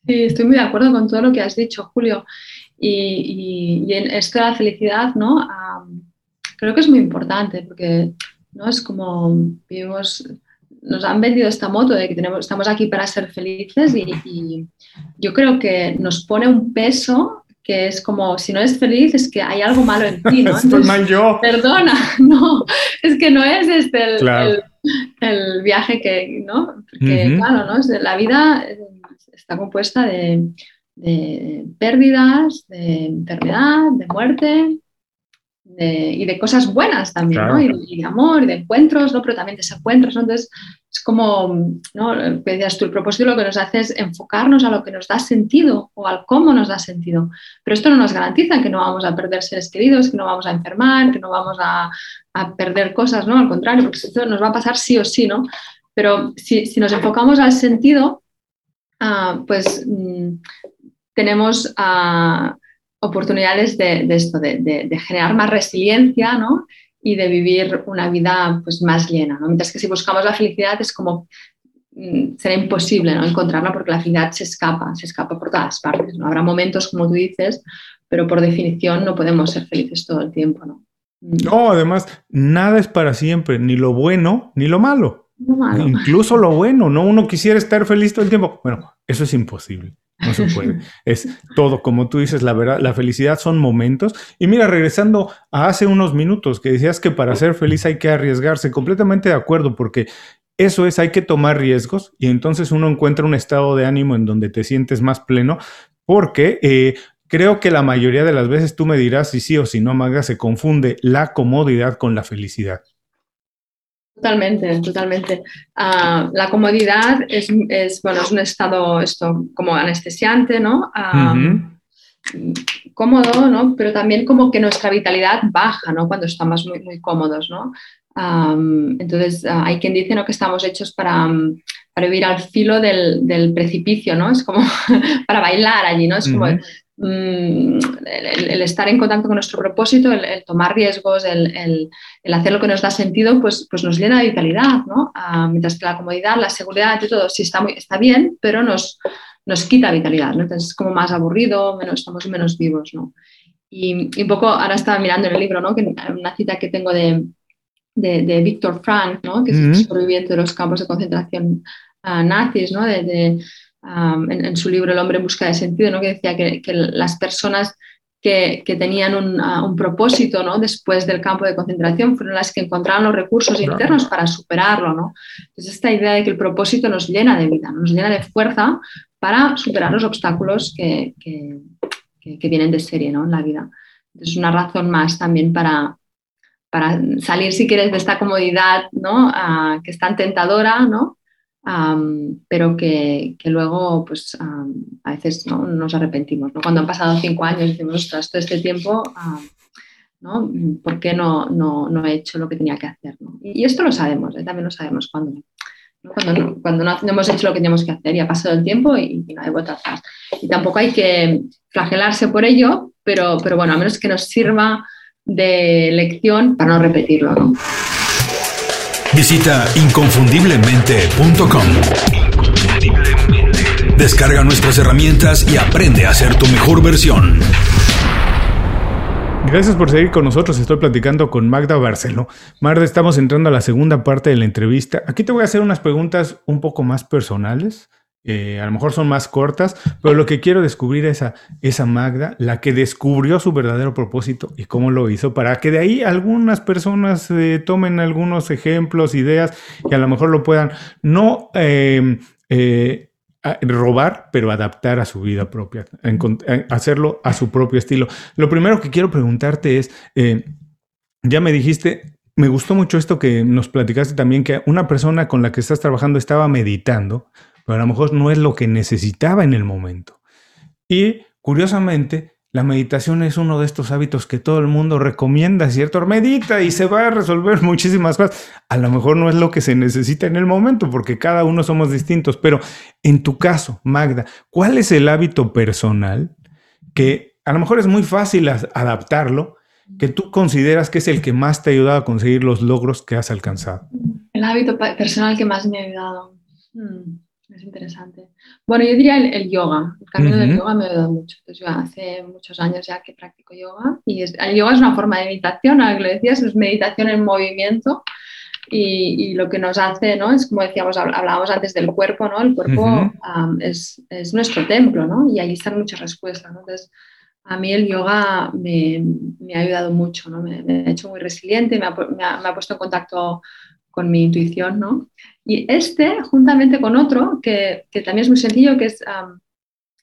Sí, estoy muy de acuerdo con todo lo que has dicho, Julio. Y, en esto de la felicidad, ¿no? creo que es muy importante porque no es como vivimos, nos han vendido esta moto de que tenemos, estamos aquí para ser felices y, yo creo que nos pone un peso que es como si no eres feliz es que hay algo malo en ti, ¿no? Mal yo. Perdona, no, es que no es este el, viaje que, ¿no? Porque claro, ¿no? Es de la vida está compuesta de, pérdidas, de enfermedad, de muerte y de cosas buenas también, ¿no? Y, de amor, y de encuentros, ¿no? Pero también de desencuentros, ¿no? Entonces, es como, ¿no? Decías tú, el propósito lo que nos hace es enfocarnos a lo que nos da sentido o al cómo nos da sentido. Pero esto no nos garantiza que no vamos a perder seres queridos, que no vamos a enfermar, que no vamos a, perder cosas, ¿no? Al contrario, porque esto nos va a pasar sí o sí, ¿no? Pero si, si nos enfocamos al sentido, Ah, pues mm, tenemos ah, oportunidades de, esto, de, generar más resiliencia y de vivir una vida pues, más llena. Mientras que si buscamos la felicidad es como mm, será imposible ¿no? encontrarla porque la felicidad se escapa, se escapa por todas partes. ¿no? Habrá momentos, como tú dices, pero por definición no podemos ser felices todo el tiempo. ¿no? Mm. No, además, nada es para siempre, ni lo bueno ni lo malo. Incluso lo bueno, ¿no? Uno quisiera estar feliz todo el tiempo. Bueno, eso es imposible. No se puede. Es todo, como tú dices, la verdad, la felicidad son momentos. Y mira, regresando a hace unos minutos que decías que para ser feliz hay que arriesgarse, completamente de acuerdo, porque eso es, hay que tomar riesgos y entonces uno encuentra un estado de ánimo en donde te sientes más pleno, porque eh, creo que la mayoría de las veces tú me dirás si sí o si no, Maga, se confunde la comodidad con la felicidad. Totalmente, totalmente. Ah, la comodidad es, bueno, es un estado esto, como anestesiante, ¿no? Ah, cómodo, ¿no? Pero también como que nuestra vitalidad baja, ¿no? Cuando estamos muy, muy cómodos, ¿no? entonces, ah, hay quien dice ¿no? que estamos hechos para, para vivir al filo del, del, precipicio, ¿no? Es como para bailar allí, ¿no? Es como mm, el, estar en contacto con nuestro propósito, el, tomar riesgos, el, hacer lo que nos da sentido, pues, pues nos llena de vitalidad, ¿no? Ah, mientras que la comodidad, la seguridad y todo sí está, muy, está bien, pero nos, nos quita vitalidad, ¿no? Entonces es como más aburrido, menos, estamos menos vivos, ¿no? Y, un poco, ahora estaba mirando en el libro, ¿no? Que una cita que tengo de, de, de Víctor Frank, ¿no? Que es el sobreviviente de los campos de concentración uh, nazis, ¿no? De, en, su libro El hombre en busca de sentido, ¿no? que decía que, que las personas que, que tenían un, un, propósito ¿no? después del campo de concentración fueron las que encontraron los recursos internos para superarlo. ¿no? Entonces, esta idea de que el propósito nos llena de vida, nos llena de fuerza para superar los obstáculos que, que, que vienen de serie ¿no? en la vida. Es una razón más también para, para salir, si quieres, de esta comodidad ¿no? Ah, que es tan tentadora, ¿no? Pero que, luego pues a veces ¿no? nos arrepentimos. ¿no? Cuando han pasado cinco años decimos, ostras, todo este tiempo, ¿no? ¿por qué no, no, he hecho lo que tenía que hacer? Y, esto lo sabemos, ¿eh? también lo sabemos cuando, cuando, cuando no, hemos hecho lo que teníamos que hacer y ha pasado el tiempo y, no hay vuelta atrás. Y tampoco hay que flagelarse por ello, pero, pero bueno, a menos que nos sirva de lección para no repetirlo. Visita inconfundiblemente.com. Descarga nuestras herramientas y aprende a ser tu mejor versión. Gracias por seguir con nosotros. Estoy platicando con Magda Barcelo. Magda, estamos entrando a la segunda parte de la entrevista. Aquí te voy a hacer unas preguntas un poco más personales. Eh, a lo mejor son más cortas, pero lo que quiero descubrir es a esa Magda, la que descubrió su verdadero propósito y cómo lo hizo, para que de ahí algunas personas eh, tomen algunos ejemplos, ideas y a lo mejor lo puedan no em, eh, robar, pero adaptar a su vida propia, hacerlo a su propio estilo. Lo primero que quiero preguntarte es, ya me dijiste, me gustó mucho esto que nos platicaste también, que una persona con la que estás trabajando estaba meditando pero a lo mejor no es lo que necesitaba en el momento. Y curiosamente, la meditación es uno de estos hábitos que todo el mundo recomienda, ¿cierto? Medita y se va a resolver muchísimas cosas. A lo mejor no es lo que se necesita en el momento, porque cada uno somos distintos, pero en tu caso, Magda, ¿cuál es el hábito personal que a lo mejor es muy fácil adaptarlo, que tú consideras que es el que más te ha ayudado a conseguir los logros que has alcanzado? El hábito personal que más me ha ayudado. Hmm. Es interesante. Bueno, yo diría el, yoga. El camino del yoga me ha ayudado mucho. Entonces, yo hace muchos años ya que practico yoga y el yoga es una forma de meditación, a lo que lo decías, es meditación en movimiento y, lo que nos hace, ¿no? Es como decíamos, hablábamos antes del cuerpo, ¿no? El cuerpo es, es, nuestro templo, ¿no? Y ahí están muchas respuestas, ¿no? Entonces, a mí el yoga me, me ha ayudado mucho, ¿no? Me, me, ha hecho muy resiliente, me ha, me ha puesto en contacto con mi intuición, ¿no? Y este, juntamente con otro, que, que también es muy sencillo, que es, um,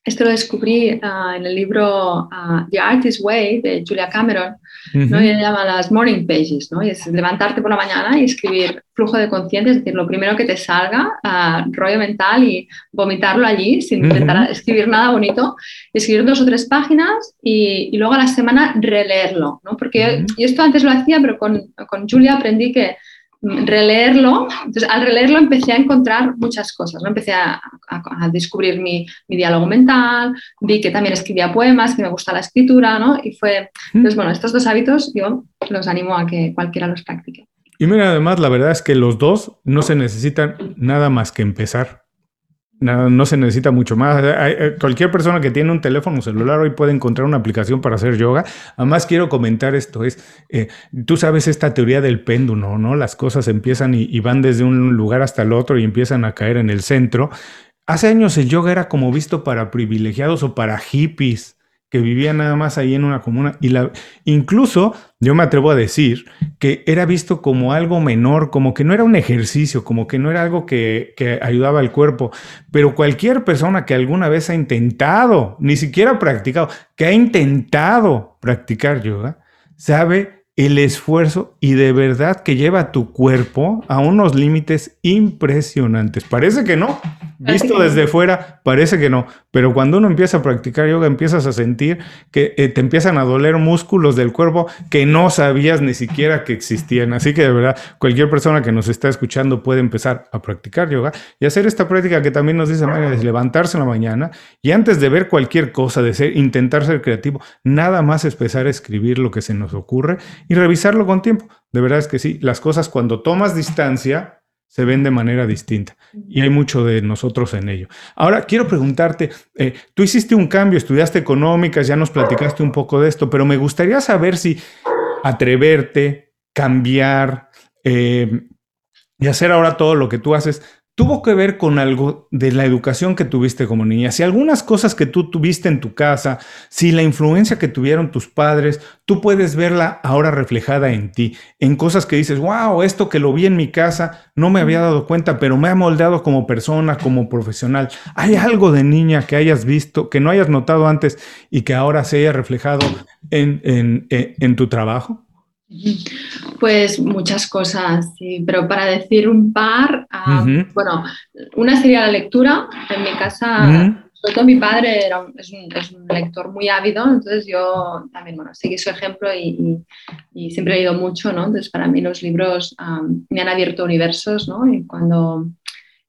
esto lo descubrí uh, en el libro uh, The Artist's Way de Julia Cameron, ¿no? y llama las morning pages, ¿no? y es levantarte por la mañana y escribir flujo de conciencia, es decir, lo primero que te salga, uh, rollo mental y vomitarlo allí sin intentar escribir nada bonito, escribir dos o tres páginas y, y luego a la semana releerlo, ¿no? porque yo, esto antes lo hacía, pero con, con Julia aprendí que releerlo, entonces al releerlo empecé a encontrar muchas cosas, ¿no? empecé a, descubrir mi, diálogo mental, vi que también escribía poemas, que me gusta la escritura, ¿no? Y fue, entonces bueno, estos dos hábitos yo los animo a que cualquiera los practique. Y mira, además, la verdad es que los dos no se necesitan nada más que empezar. No, no, se necesita mucho más. Cualquier persona que tiene un teléfono celular hoy puede encontrar una aplicación para hacer yoga. Además, quiero comentar esto: es, eh, tú sabes esta teoría del péndulo, ¿no? Las cosas empiezan y, y, van desde un lugar hasta el otro y empiezan a caer en el centro. Hace años el yoga era como visto para privilegiados o para hippies que vivía nada más ahí en una comuna y la incluso yo me atrevo a decir que era visto como algo menor, como que no era un ejercicio, como que no era algo que, que ayudaba al cuerpo, pero cualquier persona que alguna vez ha intentado, ni siquiera practicado, que ha intentado practicar yoga, sabe el esfuerzo y de verdad que lleva tu cuerpo a unos límites impresionantes. Parece que no, Visto desde fuera, parece que no, pero cuando uno empieza a practicar yoga, empiezas a sentir que eh, te empiezan a doler músculos del cuerpo que no sabías ni siquiera que existían. Así que de verdad, cualquier persona que nos está escuchando puede empezar a practicar yoga y hacer esta práctica que también nos dice María, de levantarse en la mañana y antes de ver cualquier cosa, de ser, intentar ser creativo, nada más empezar a escribir lo que se nos ocurre y revisarlo con tiempo. De verdad es que sí, las cosas cuando tomas distancia, se ven de manera distinta y hay mucho de nosotros en ello. Ahora, quiero preguntarte, eh, tú hiciste un cambio, estudiaste económicas, ya nos platicaste un poco de esto, pero me gustaría saber si atreverte, cambiar eh, y hacer ahora todo lo que tú haces, tuvo que ver con algo de la educación que tuviste como niña. Si algunas cosas que tú tuviste en tu casa, si la influencia que tuvieron tus padres, tú puedes verla ahora reflejada en ti, en cosas que dices, wow, esto que lo vi en mi casa, no me había dado cuenta, pero me ha moldeado como persona, como profesional. ¿Hay algo de niña que hayas visto, que no hayas notado antes y que ahora se haya reflejado en, en tu trabajo? Pues muchas cosas, sí, pero para decir un par, ah, bueno, una sería la lectura. En mi casa, sobre todo mi padre era es, un, lector muy ávido, entonces yo también, bueno, seguí su ejemplo y, siempre he leído mucho, ¿no? Entonces para mí los libros ah, me han abierto universos, ¿no? Y cuando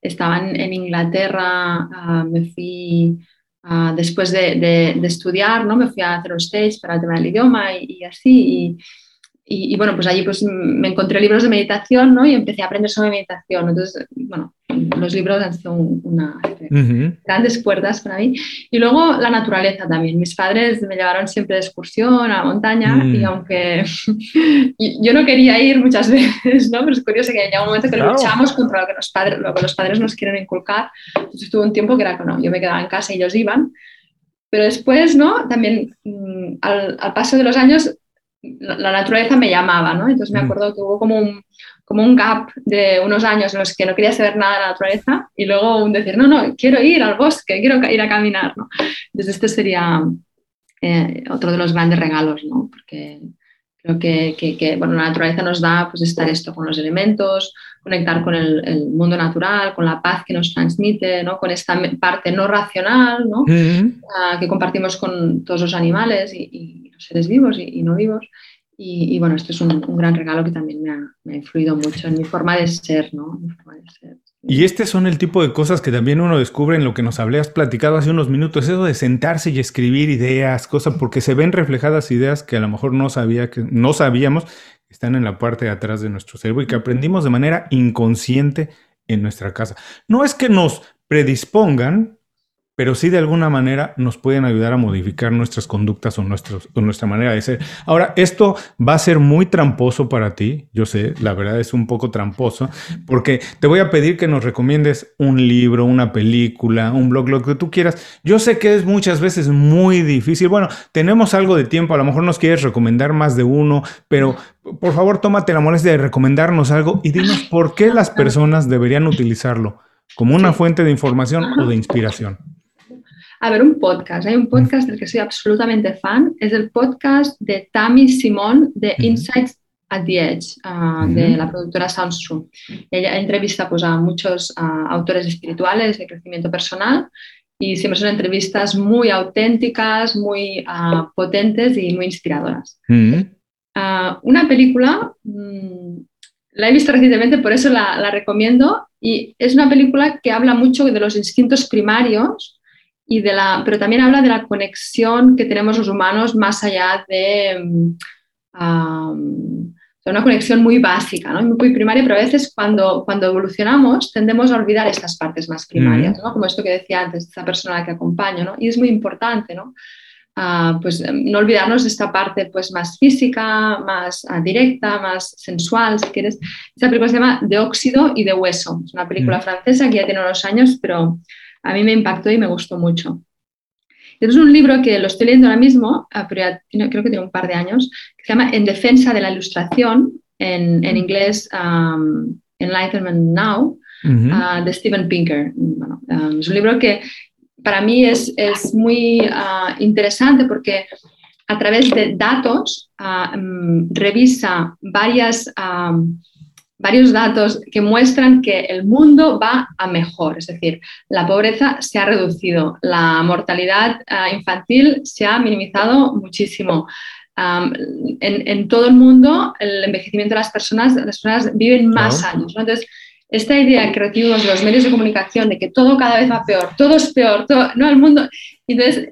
estaba en, Inglaterra ah, me fui... después de, estudiar, ¿no? Me fui a hacer un stage para el tema del idioma y, y así. Y, y, bueno, pues allí pues me encontré libros de meditación, ¿no? Y empecé a aprender sobre meditación. Entonces, bueno, los libros han sido unas grandes puertas para mí. Y luego la naturaleza también. Mis padres me llevaron siempre de excursión a la montaña y mm. aunque yo no quería ir muchas veces, ¿no? Pero es curioso que llega un momento que luchamos contra lo que, los padres, lo que los padres nos quieren inculcar. Entonces estuvo un tiempo que era que no, yo me quedaba en casa y ellos iban. Pero después, ¿no? También mm, al, al paso de los años la naturaleza me llamaba, ¿no? Entonces me mm. acuerdo que hubo como un, como un gap de unos años en los que no quería saber nada de la naturaleza y luego un decir, no, no, quiero ir al bosque, quiero ir a caminar, ¿no? Entonces este sería eh, otro de los grandes regalos, ¿no? Porque creo que, que, bueno, la naturaleza nos da pues estar esto con los elementos, conectar con el, mundo natural, con la paz que nos transmite, ¿no? Con esta parte no racional, ¿no? Mm. Ah, que compartimos con todos los animales y seres vivos y, no vivos. Y, bueno, este es un, gran regalo que también me ha, influido mucho en mi forma de ser, ¿no? Y este son el tipo de cosas que también uno descubre en lo que nos habías platicado hace unos minutos, eso de sentarse y escribir ideas, cosas, porque se ven reflejadas ideas que a lo mejor no sabía que no sabíamos están en la parte de atrás de nuestro cerebro y que aprendimos de manera inconsciente en nuestra casa. No es que nos predispongan pero sí de alguna manera nos pueden ayudar a modificar nuestras conductas o, nuestra manera de ser. Ahora, esto va a ser muy tramposo para ti, yo sé, la verdad es un poco tramposo, porque te voy a pedir que nos recomiendes un libro, una película, un blog, lo que tú quieras. Yo sé que es muchas veces muy difícil. Bueno, tenemos algo de tiempo, a lo mejor nos quieres recomendar más de uno, pero por favor tómate la molestia de recomendarnos algo y dinos por qué las personas deberían utilizarlo como una fuente de información o de inspiración. A ver, un podcast. Hay un podcast del que soy absolutamente fan. Es el podcast de Tammy Simon de Insights at the Edge, ah, de la productora Soundstream. Ella entrevista pues, a muchos ah, autores espirituales de crecimiento personal y siempre son entrevistas muy auténticas, muy ah, potentes y muy inspiradoras. una película, mm, la he visto recientemente, por eso la, la recomiendo, y es una película que habla mucho de los instintos primarios y de la, pero también habla de la conexión que tenemos los humanos más allá de una conexión muy básica, ¿no? muy primaria, pero a veces cuando, cuando evolucionamos tendemos a olvidar estas partes más primarias, ¿no? como esto que decía antes, esta persona a la que acompaño, ¿no? y es muy importante. ¿no? Ah, pues no olvidarnos de esta parte pues más física, más ah, directa, más sensual, si quieres. Esta película se llama De óxido y de hueso. Es una película francesa que ya tiene unos años, pero a mí me impactó y me gustó mucho. Es un libro que lo estoy leyendo ahora mismo, pero creo que tiene un par de años, que se llama En defensa de la ilustración, en, inglés Enlightenment Now, ah, de Steven Pinker. es un libro que para mí es, es muy ah, interesante porque a través de datos mm, revisa varias varios datos que muestran que el mundo va a mejor, es decir, la pobreza se ha reducido, la mortalidad ah, infantil se ha minimizado muchísimo. en, todo el mundo, el envejecimiento de las personas, las personas viven más años. Entonces, esta idea que recibimos de los medios de comunicación de que todo cada vez va peor, todo es peor, todo, no, el mundo. Entonces,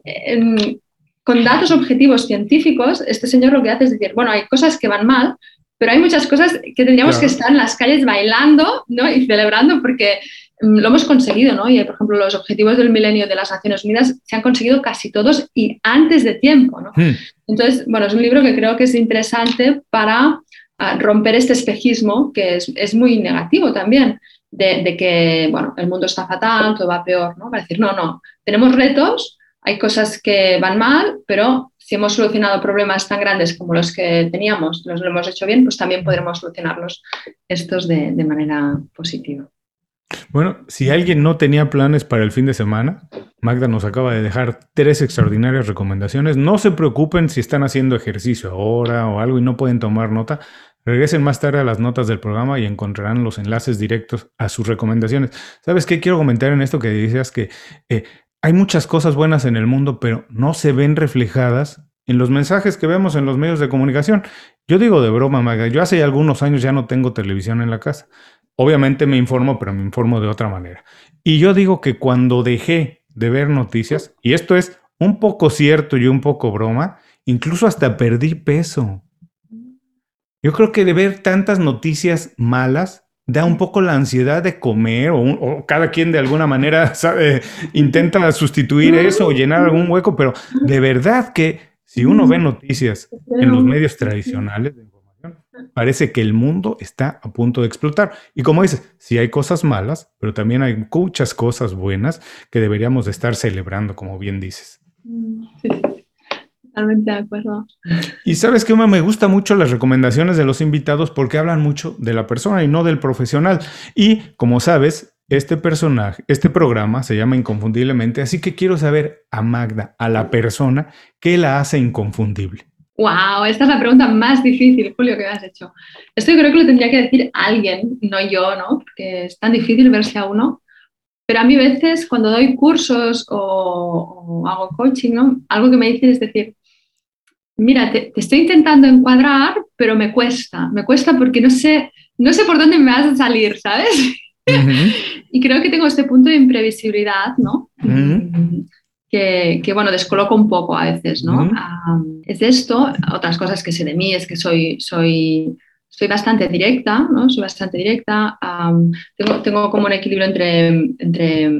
con datos objetivos científicos, este señor lo que hace es decir, bueno, hay cosas que van mal, pero hay muchas cosas que tendríamos que estar en las calles bailando ¿no? y celebrando porque mm, lo hemos conseguido, ¿no? Y, por ejemplo, los objetivos del milenio de las Naciones Unidas se han conseguido casi todos y antes de tiempo, ¿no? Hmm. Entonces, bueno, es un libro que creo que es interesante para ah, romper este espejismo que es, es muy negativo también, de, de, que, bueno, el mundo está fatal, todo va peor, ¿no? Para decir, no, no, tenemos retos, hay cosas que van mal, pero si hemos solucionado problemas tan grandes como los que teníamos, los lo hemos hecho bien, pues también podremos solucionarlos estos de, manera positiva. Bueno, si alguien no tenía planes para el fin de semana, Magda nos acaba de dejar tres extraordinarias recomendaciones. No se preocupen si están haciendo ejercicio ahora o algo y no pueden tomar nota. Regresen más tarde a las notas del programa y encontrarán los enlaces directos a sus recomendaciones. ¿Sabes qué quiero comentar en esto que dices? Que eh, hay muchas cosas buenas en el mundo, pero no se ven reflejadas en los mensajes que vemos en los medios de comunicación. Yo digo de broma, Maga, yo hace algunos años ya no tengo televisión en la casa. Obviamente me informo, pero me informo de otra manera. Y yo digo que cuando dejé de ver noticias, y esto es un poco cierto y un poco broma, incluso hasta perdí peso. Yo creo que de ver tantas noticias malas da un poco la ansiedad de comer o, cada quien de alguna manera intenta sustituir eso o llenar algún hueco, pero de verdad que si uno ve noticias en los medios tradicionales de información, parece que el mundo está a punto de explotar. Y como dices, sí hay cosas malas, pero también hay muchas cosas buenas que deberíamos de estar celebrando, como bien dices. Sí, totalmente de acuerdo. Y sabes que me gusta mucho las recomendaciones de los invitados porque hablan mucho de la persona y no del profesional. Y como sabes, este personaje, este programa se llama Inconfundiblemente, así que quiero saber a Magda, a la persona, ¿qué la hace inconfundible? Wow, esta es la pregunta más difícil, Julio, que me has hecho. Esto yo creo que lo tendría que decir alguien, no yo, ¿no? Porque es tan difícil verse a uno. Pero a mí a veces cuando doy cursos o, hago coaching, ¿no? Algo que me dicen es decir, mira, te, estoy intentando encuadrar, pero me cuesta, me cuesta porque no sé, no sé por dónde me vas a salir, ¿sabes? y creo que tengo este punto de imprevisibilidad, ¿no? que, que, bueno, descoloco un poco a veces, ¿no? es esto, otras cosas que sé de mí es que soy, soy, soy bastante directa, ¿no? Soy bastante directa, tengo, tengo, como un equilibrio entre, entre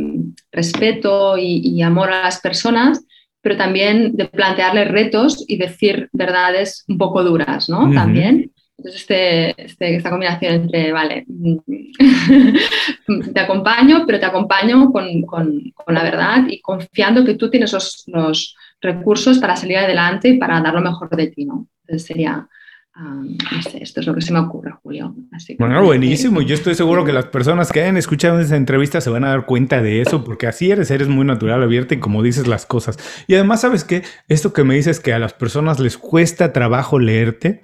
respeto y, amor a las personas, pero también de plantearles retos y decir verdades un poco duras, ¿no? También. Entonces, este, este, esta combinación entre, vale, te acompaño, pero te acompaño con, con, con, la verdad y confiando que tú tienes los, los, recursos para salir adelante y para dar lo mejor de ti, ¿no? Entonces sería, no sé, esto es lo que se me ocurre, Julio. bueno, buenísimo. Yo estoy seguro que las personas que hayan escuchado esa entrevista se van a dar cuenta de eso, porque así eres, eres muy natural, abierta y como dices las cosas. Y además, ¿sabes qué? Esto que me dices que a las personas les cuesta trabajo leerte,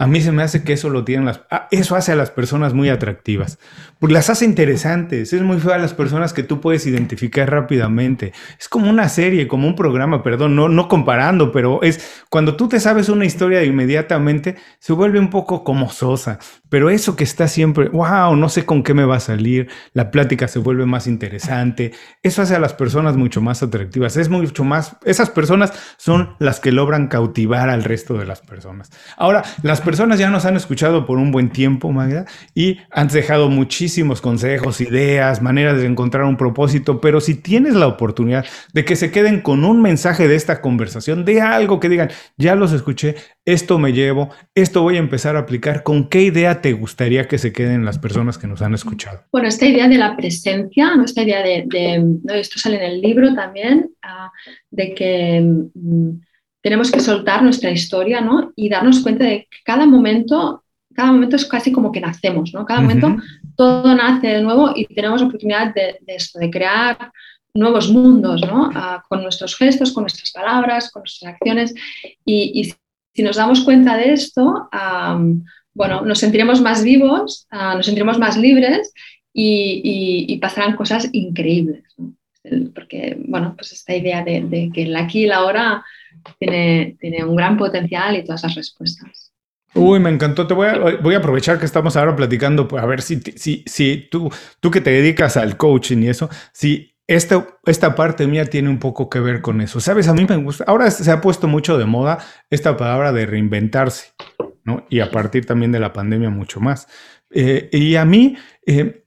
a mí se me hace que eso lo tienen las... Ah, eso hace a las personas muy atractivas. Porque las hace interesantes. Es muy feo a las personas que tú puedes identificar rápidamente. Es como una serie, como un programa, perdón, no, no comparando, pero es cuando tú te sabes una historia inmediatamente, se vuelve un poco como sosa. Pero eso que está siempre, wow, no sé con qué me va a salir, la plática se vuelve más interesante. Eso hace a las personas mucho más atractivas. Es mucho más... Esas personas son las que logran cautivar al resto de las personas. Ahora, las personas ya nos han escuchado por un buen tiempo, Magda, y han dejado muchísimos consejos, ideas, maneras de encontrar un propósito, pero si tienes la oportunidad de que se queden con un mensaje de esta conversación, de algo que digan, ya los escuché, esto me llevo, esto voy a empezar a aplicar, ¿con qué idea te gustaría que se queden las personas que nos han escuchado? Bueno, esta idea de la presencia, ¿no? esta idea de, esto sale en el libro también, ah, de que... Mm, tenemos que soltar nuestra historia ¿no? y darnos cuenta de que cada momento, cada momento es casi como que nacemos, ¿no? Cada momento todo nace de nuevo y tenemos oportunidad de, de, crear nuevos mundos, ¿no? Ah, con nuestros gestos, con nuestras palabras, con nuestras acciones. Y, y, si nos damos cuenta de esto, bueno, nos sentiremos más vivos, ah, nos sentiremos más libres y, pasarán cosas increíbles. Porque, bueno, pues esta idea de, que el aquí y la ahora tiene, tiene un gran potencial y todas las respuestas. Uy, me encantó. Te voy a, voy a aprovechar que estamos ahora platicando, pues, a ver si, si, si tú, tú que te dedicas al coaching y eso, si esta, esta parte mía tiene un poco que ver con eso. Sabes, a mí me gusta. Ahora se ha puesto mucho de moda esta palabra de reinventarse, ¿no? Y a partir también de la pandemia, mucho más. Eh, y a mí, eh,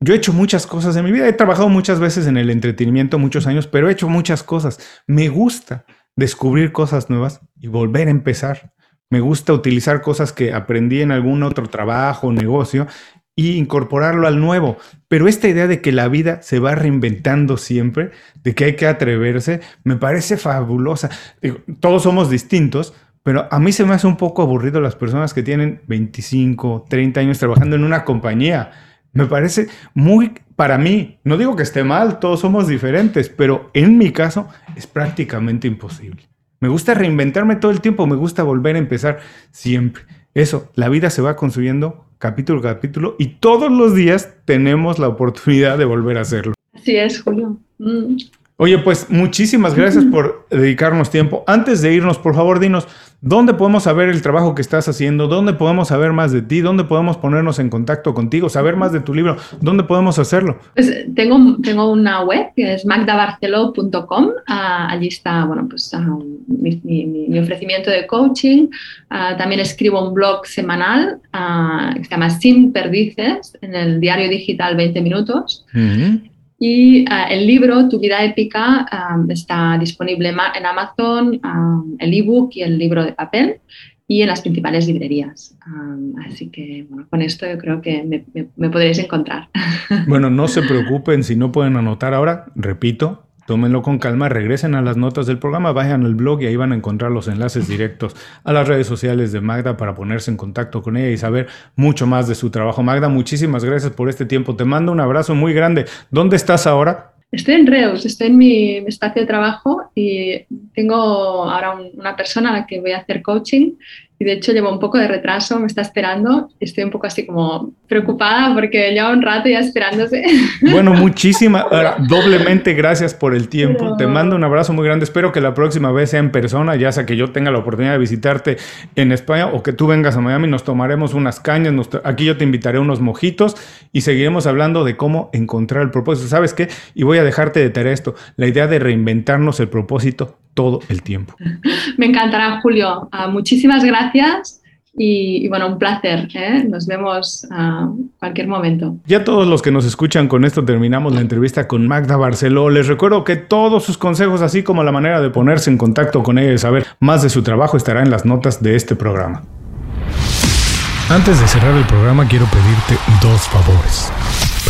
yo he hecho muchas cosas en mi vida. He trabajado muchas veces en el entretenimiento, muchos años, pero he hecho muchas cosas. Me gusta descubrir cosas nuevas y volver a empezar. Me gusta utilizar cosas que aprendí en algún otro trabajo o negocio y incorporarlo al nuevo. Pero esta idea de que la vida se va reinventando siempre, de que hay que atreverse, me parece fabulosa. todos somos distintos, pero a mí se me hace un poco aburrido las personas que tienen 25, 30 años trabajando en una compañía. Me parece muy, para mí, no digo que esté mal, todos somos diferentes, pero en mi caso es prácticamente imposible. Me gusta reinventarme todo el tiempo, me gusta volver a empezar siempre. Eso, la vida se va construyendo capítulo a capítulo y todos los días tenemos la oportunidad de volver a hacerlo. Así es, Julio. Mm. Oye, pues muchísimas gracias por dedicarnos tiempo. Antes de irnos, por favor, dinos, ¿dónde podemos saber el trabajo que estás haciendo? ¿Dónde podemos saber más de ti? ¿Dónde podemos ponernos en contacto contigo? ¿Saber más de tu libro? ¿Dónde podemos hacerlo? Pues tengo, tengo una web que es magdabarcelo.com. Ah, allí está, bueno, pues ah, mi, ofrecimiento de coaching. Ah, también escribo un blog semanal que se llama Sin Perdices en el diario digital 20 minutos. Y ah, el libro, Tu vida épica, está disponible en Amazon, el ebook y el libro de papel y en las principales librerías. así que bueno, con esto yo creo que me podréis encontrar. Bueno, no se preocupen si no pueden anotar ahora, repito, Tómenlo con calma, regresen a las notas del programa, vayan al blog y ahí van a encontrar los enlaces directos a las redes sociales de Magda para ponerse en contacto con ella y saber mucho más de su trabajo. Magda, muchísimas gracias por este tiempo. Te mando un abrazo muy grande. ¿Dónde estás ahora? Estoy en Reus, estoy en mi espacio de trabajo y tengo ahora una persona a la que voy a hacer coaching y de hecho llevo un poco de retraso, me está esperando. Estoy un poco así como preocupada porque lleva un rato ya esperándose. Bueno, muchísimas, doblemente gracias por el tiempo. Te mando un abrazo muy grande. Espero que la próxima vez sea en persona, ya sea que yo tenga la oportunidad de visitarte en España o que tú vengas a Miami, nos tomaremos unas cañas, aquí yo te invitaré unos mojitos y seguiremos hablando de cómo encontrar el propósito. ¿Sabes qué? Y voy a dejarte de tener esto, la idea de reinventarnos el propósito todo el tiempo. Me encantará, Julio. Ah, muchísimas gracias. Y, bueno, un placer. ¿eh? Nos vemos a cualquier momento. Ya todos los que nos escuchan, con esto terminamos la entrevista con Magda Barceló. Les recuerdo que todos sus consejos, así como la manera de ponerse en contacto con ella y saber más de su trabajo, estará en las notas de este programa. Antes de cerrar el programa, quiero pedirte dos favores.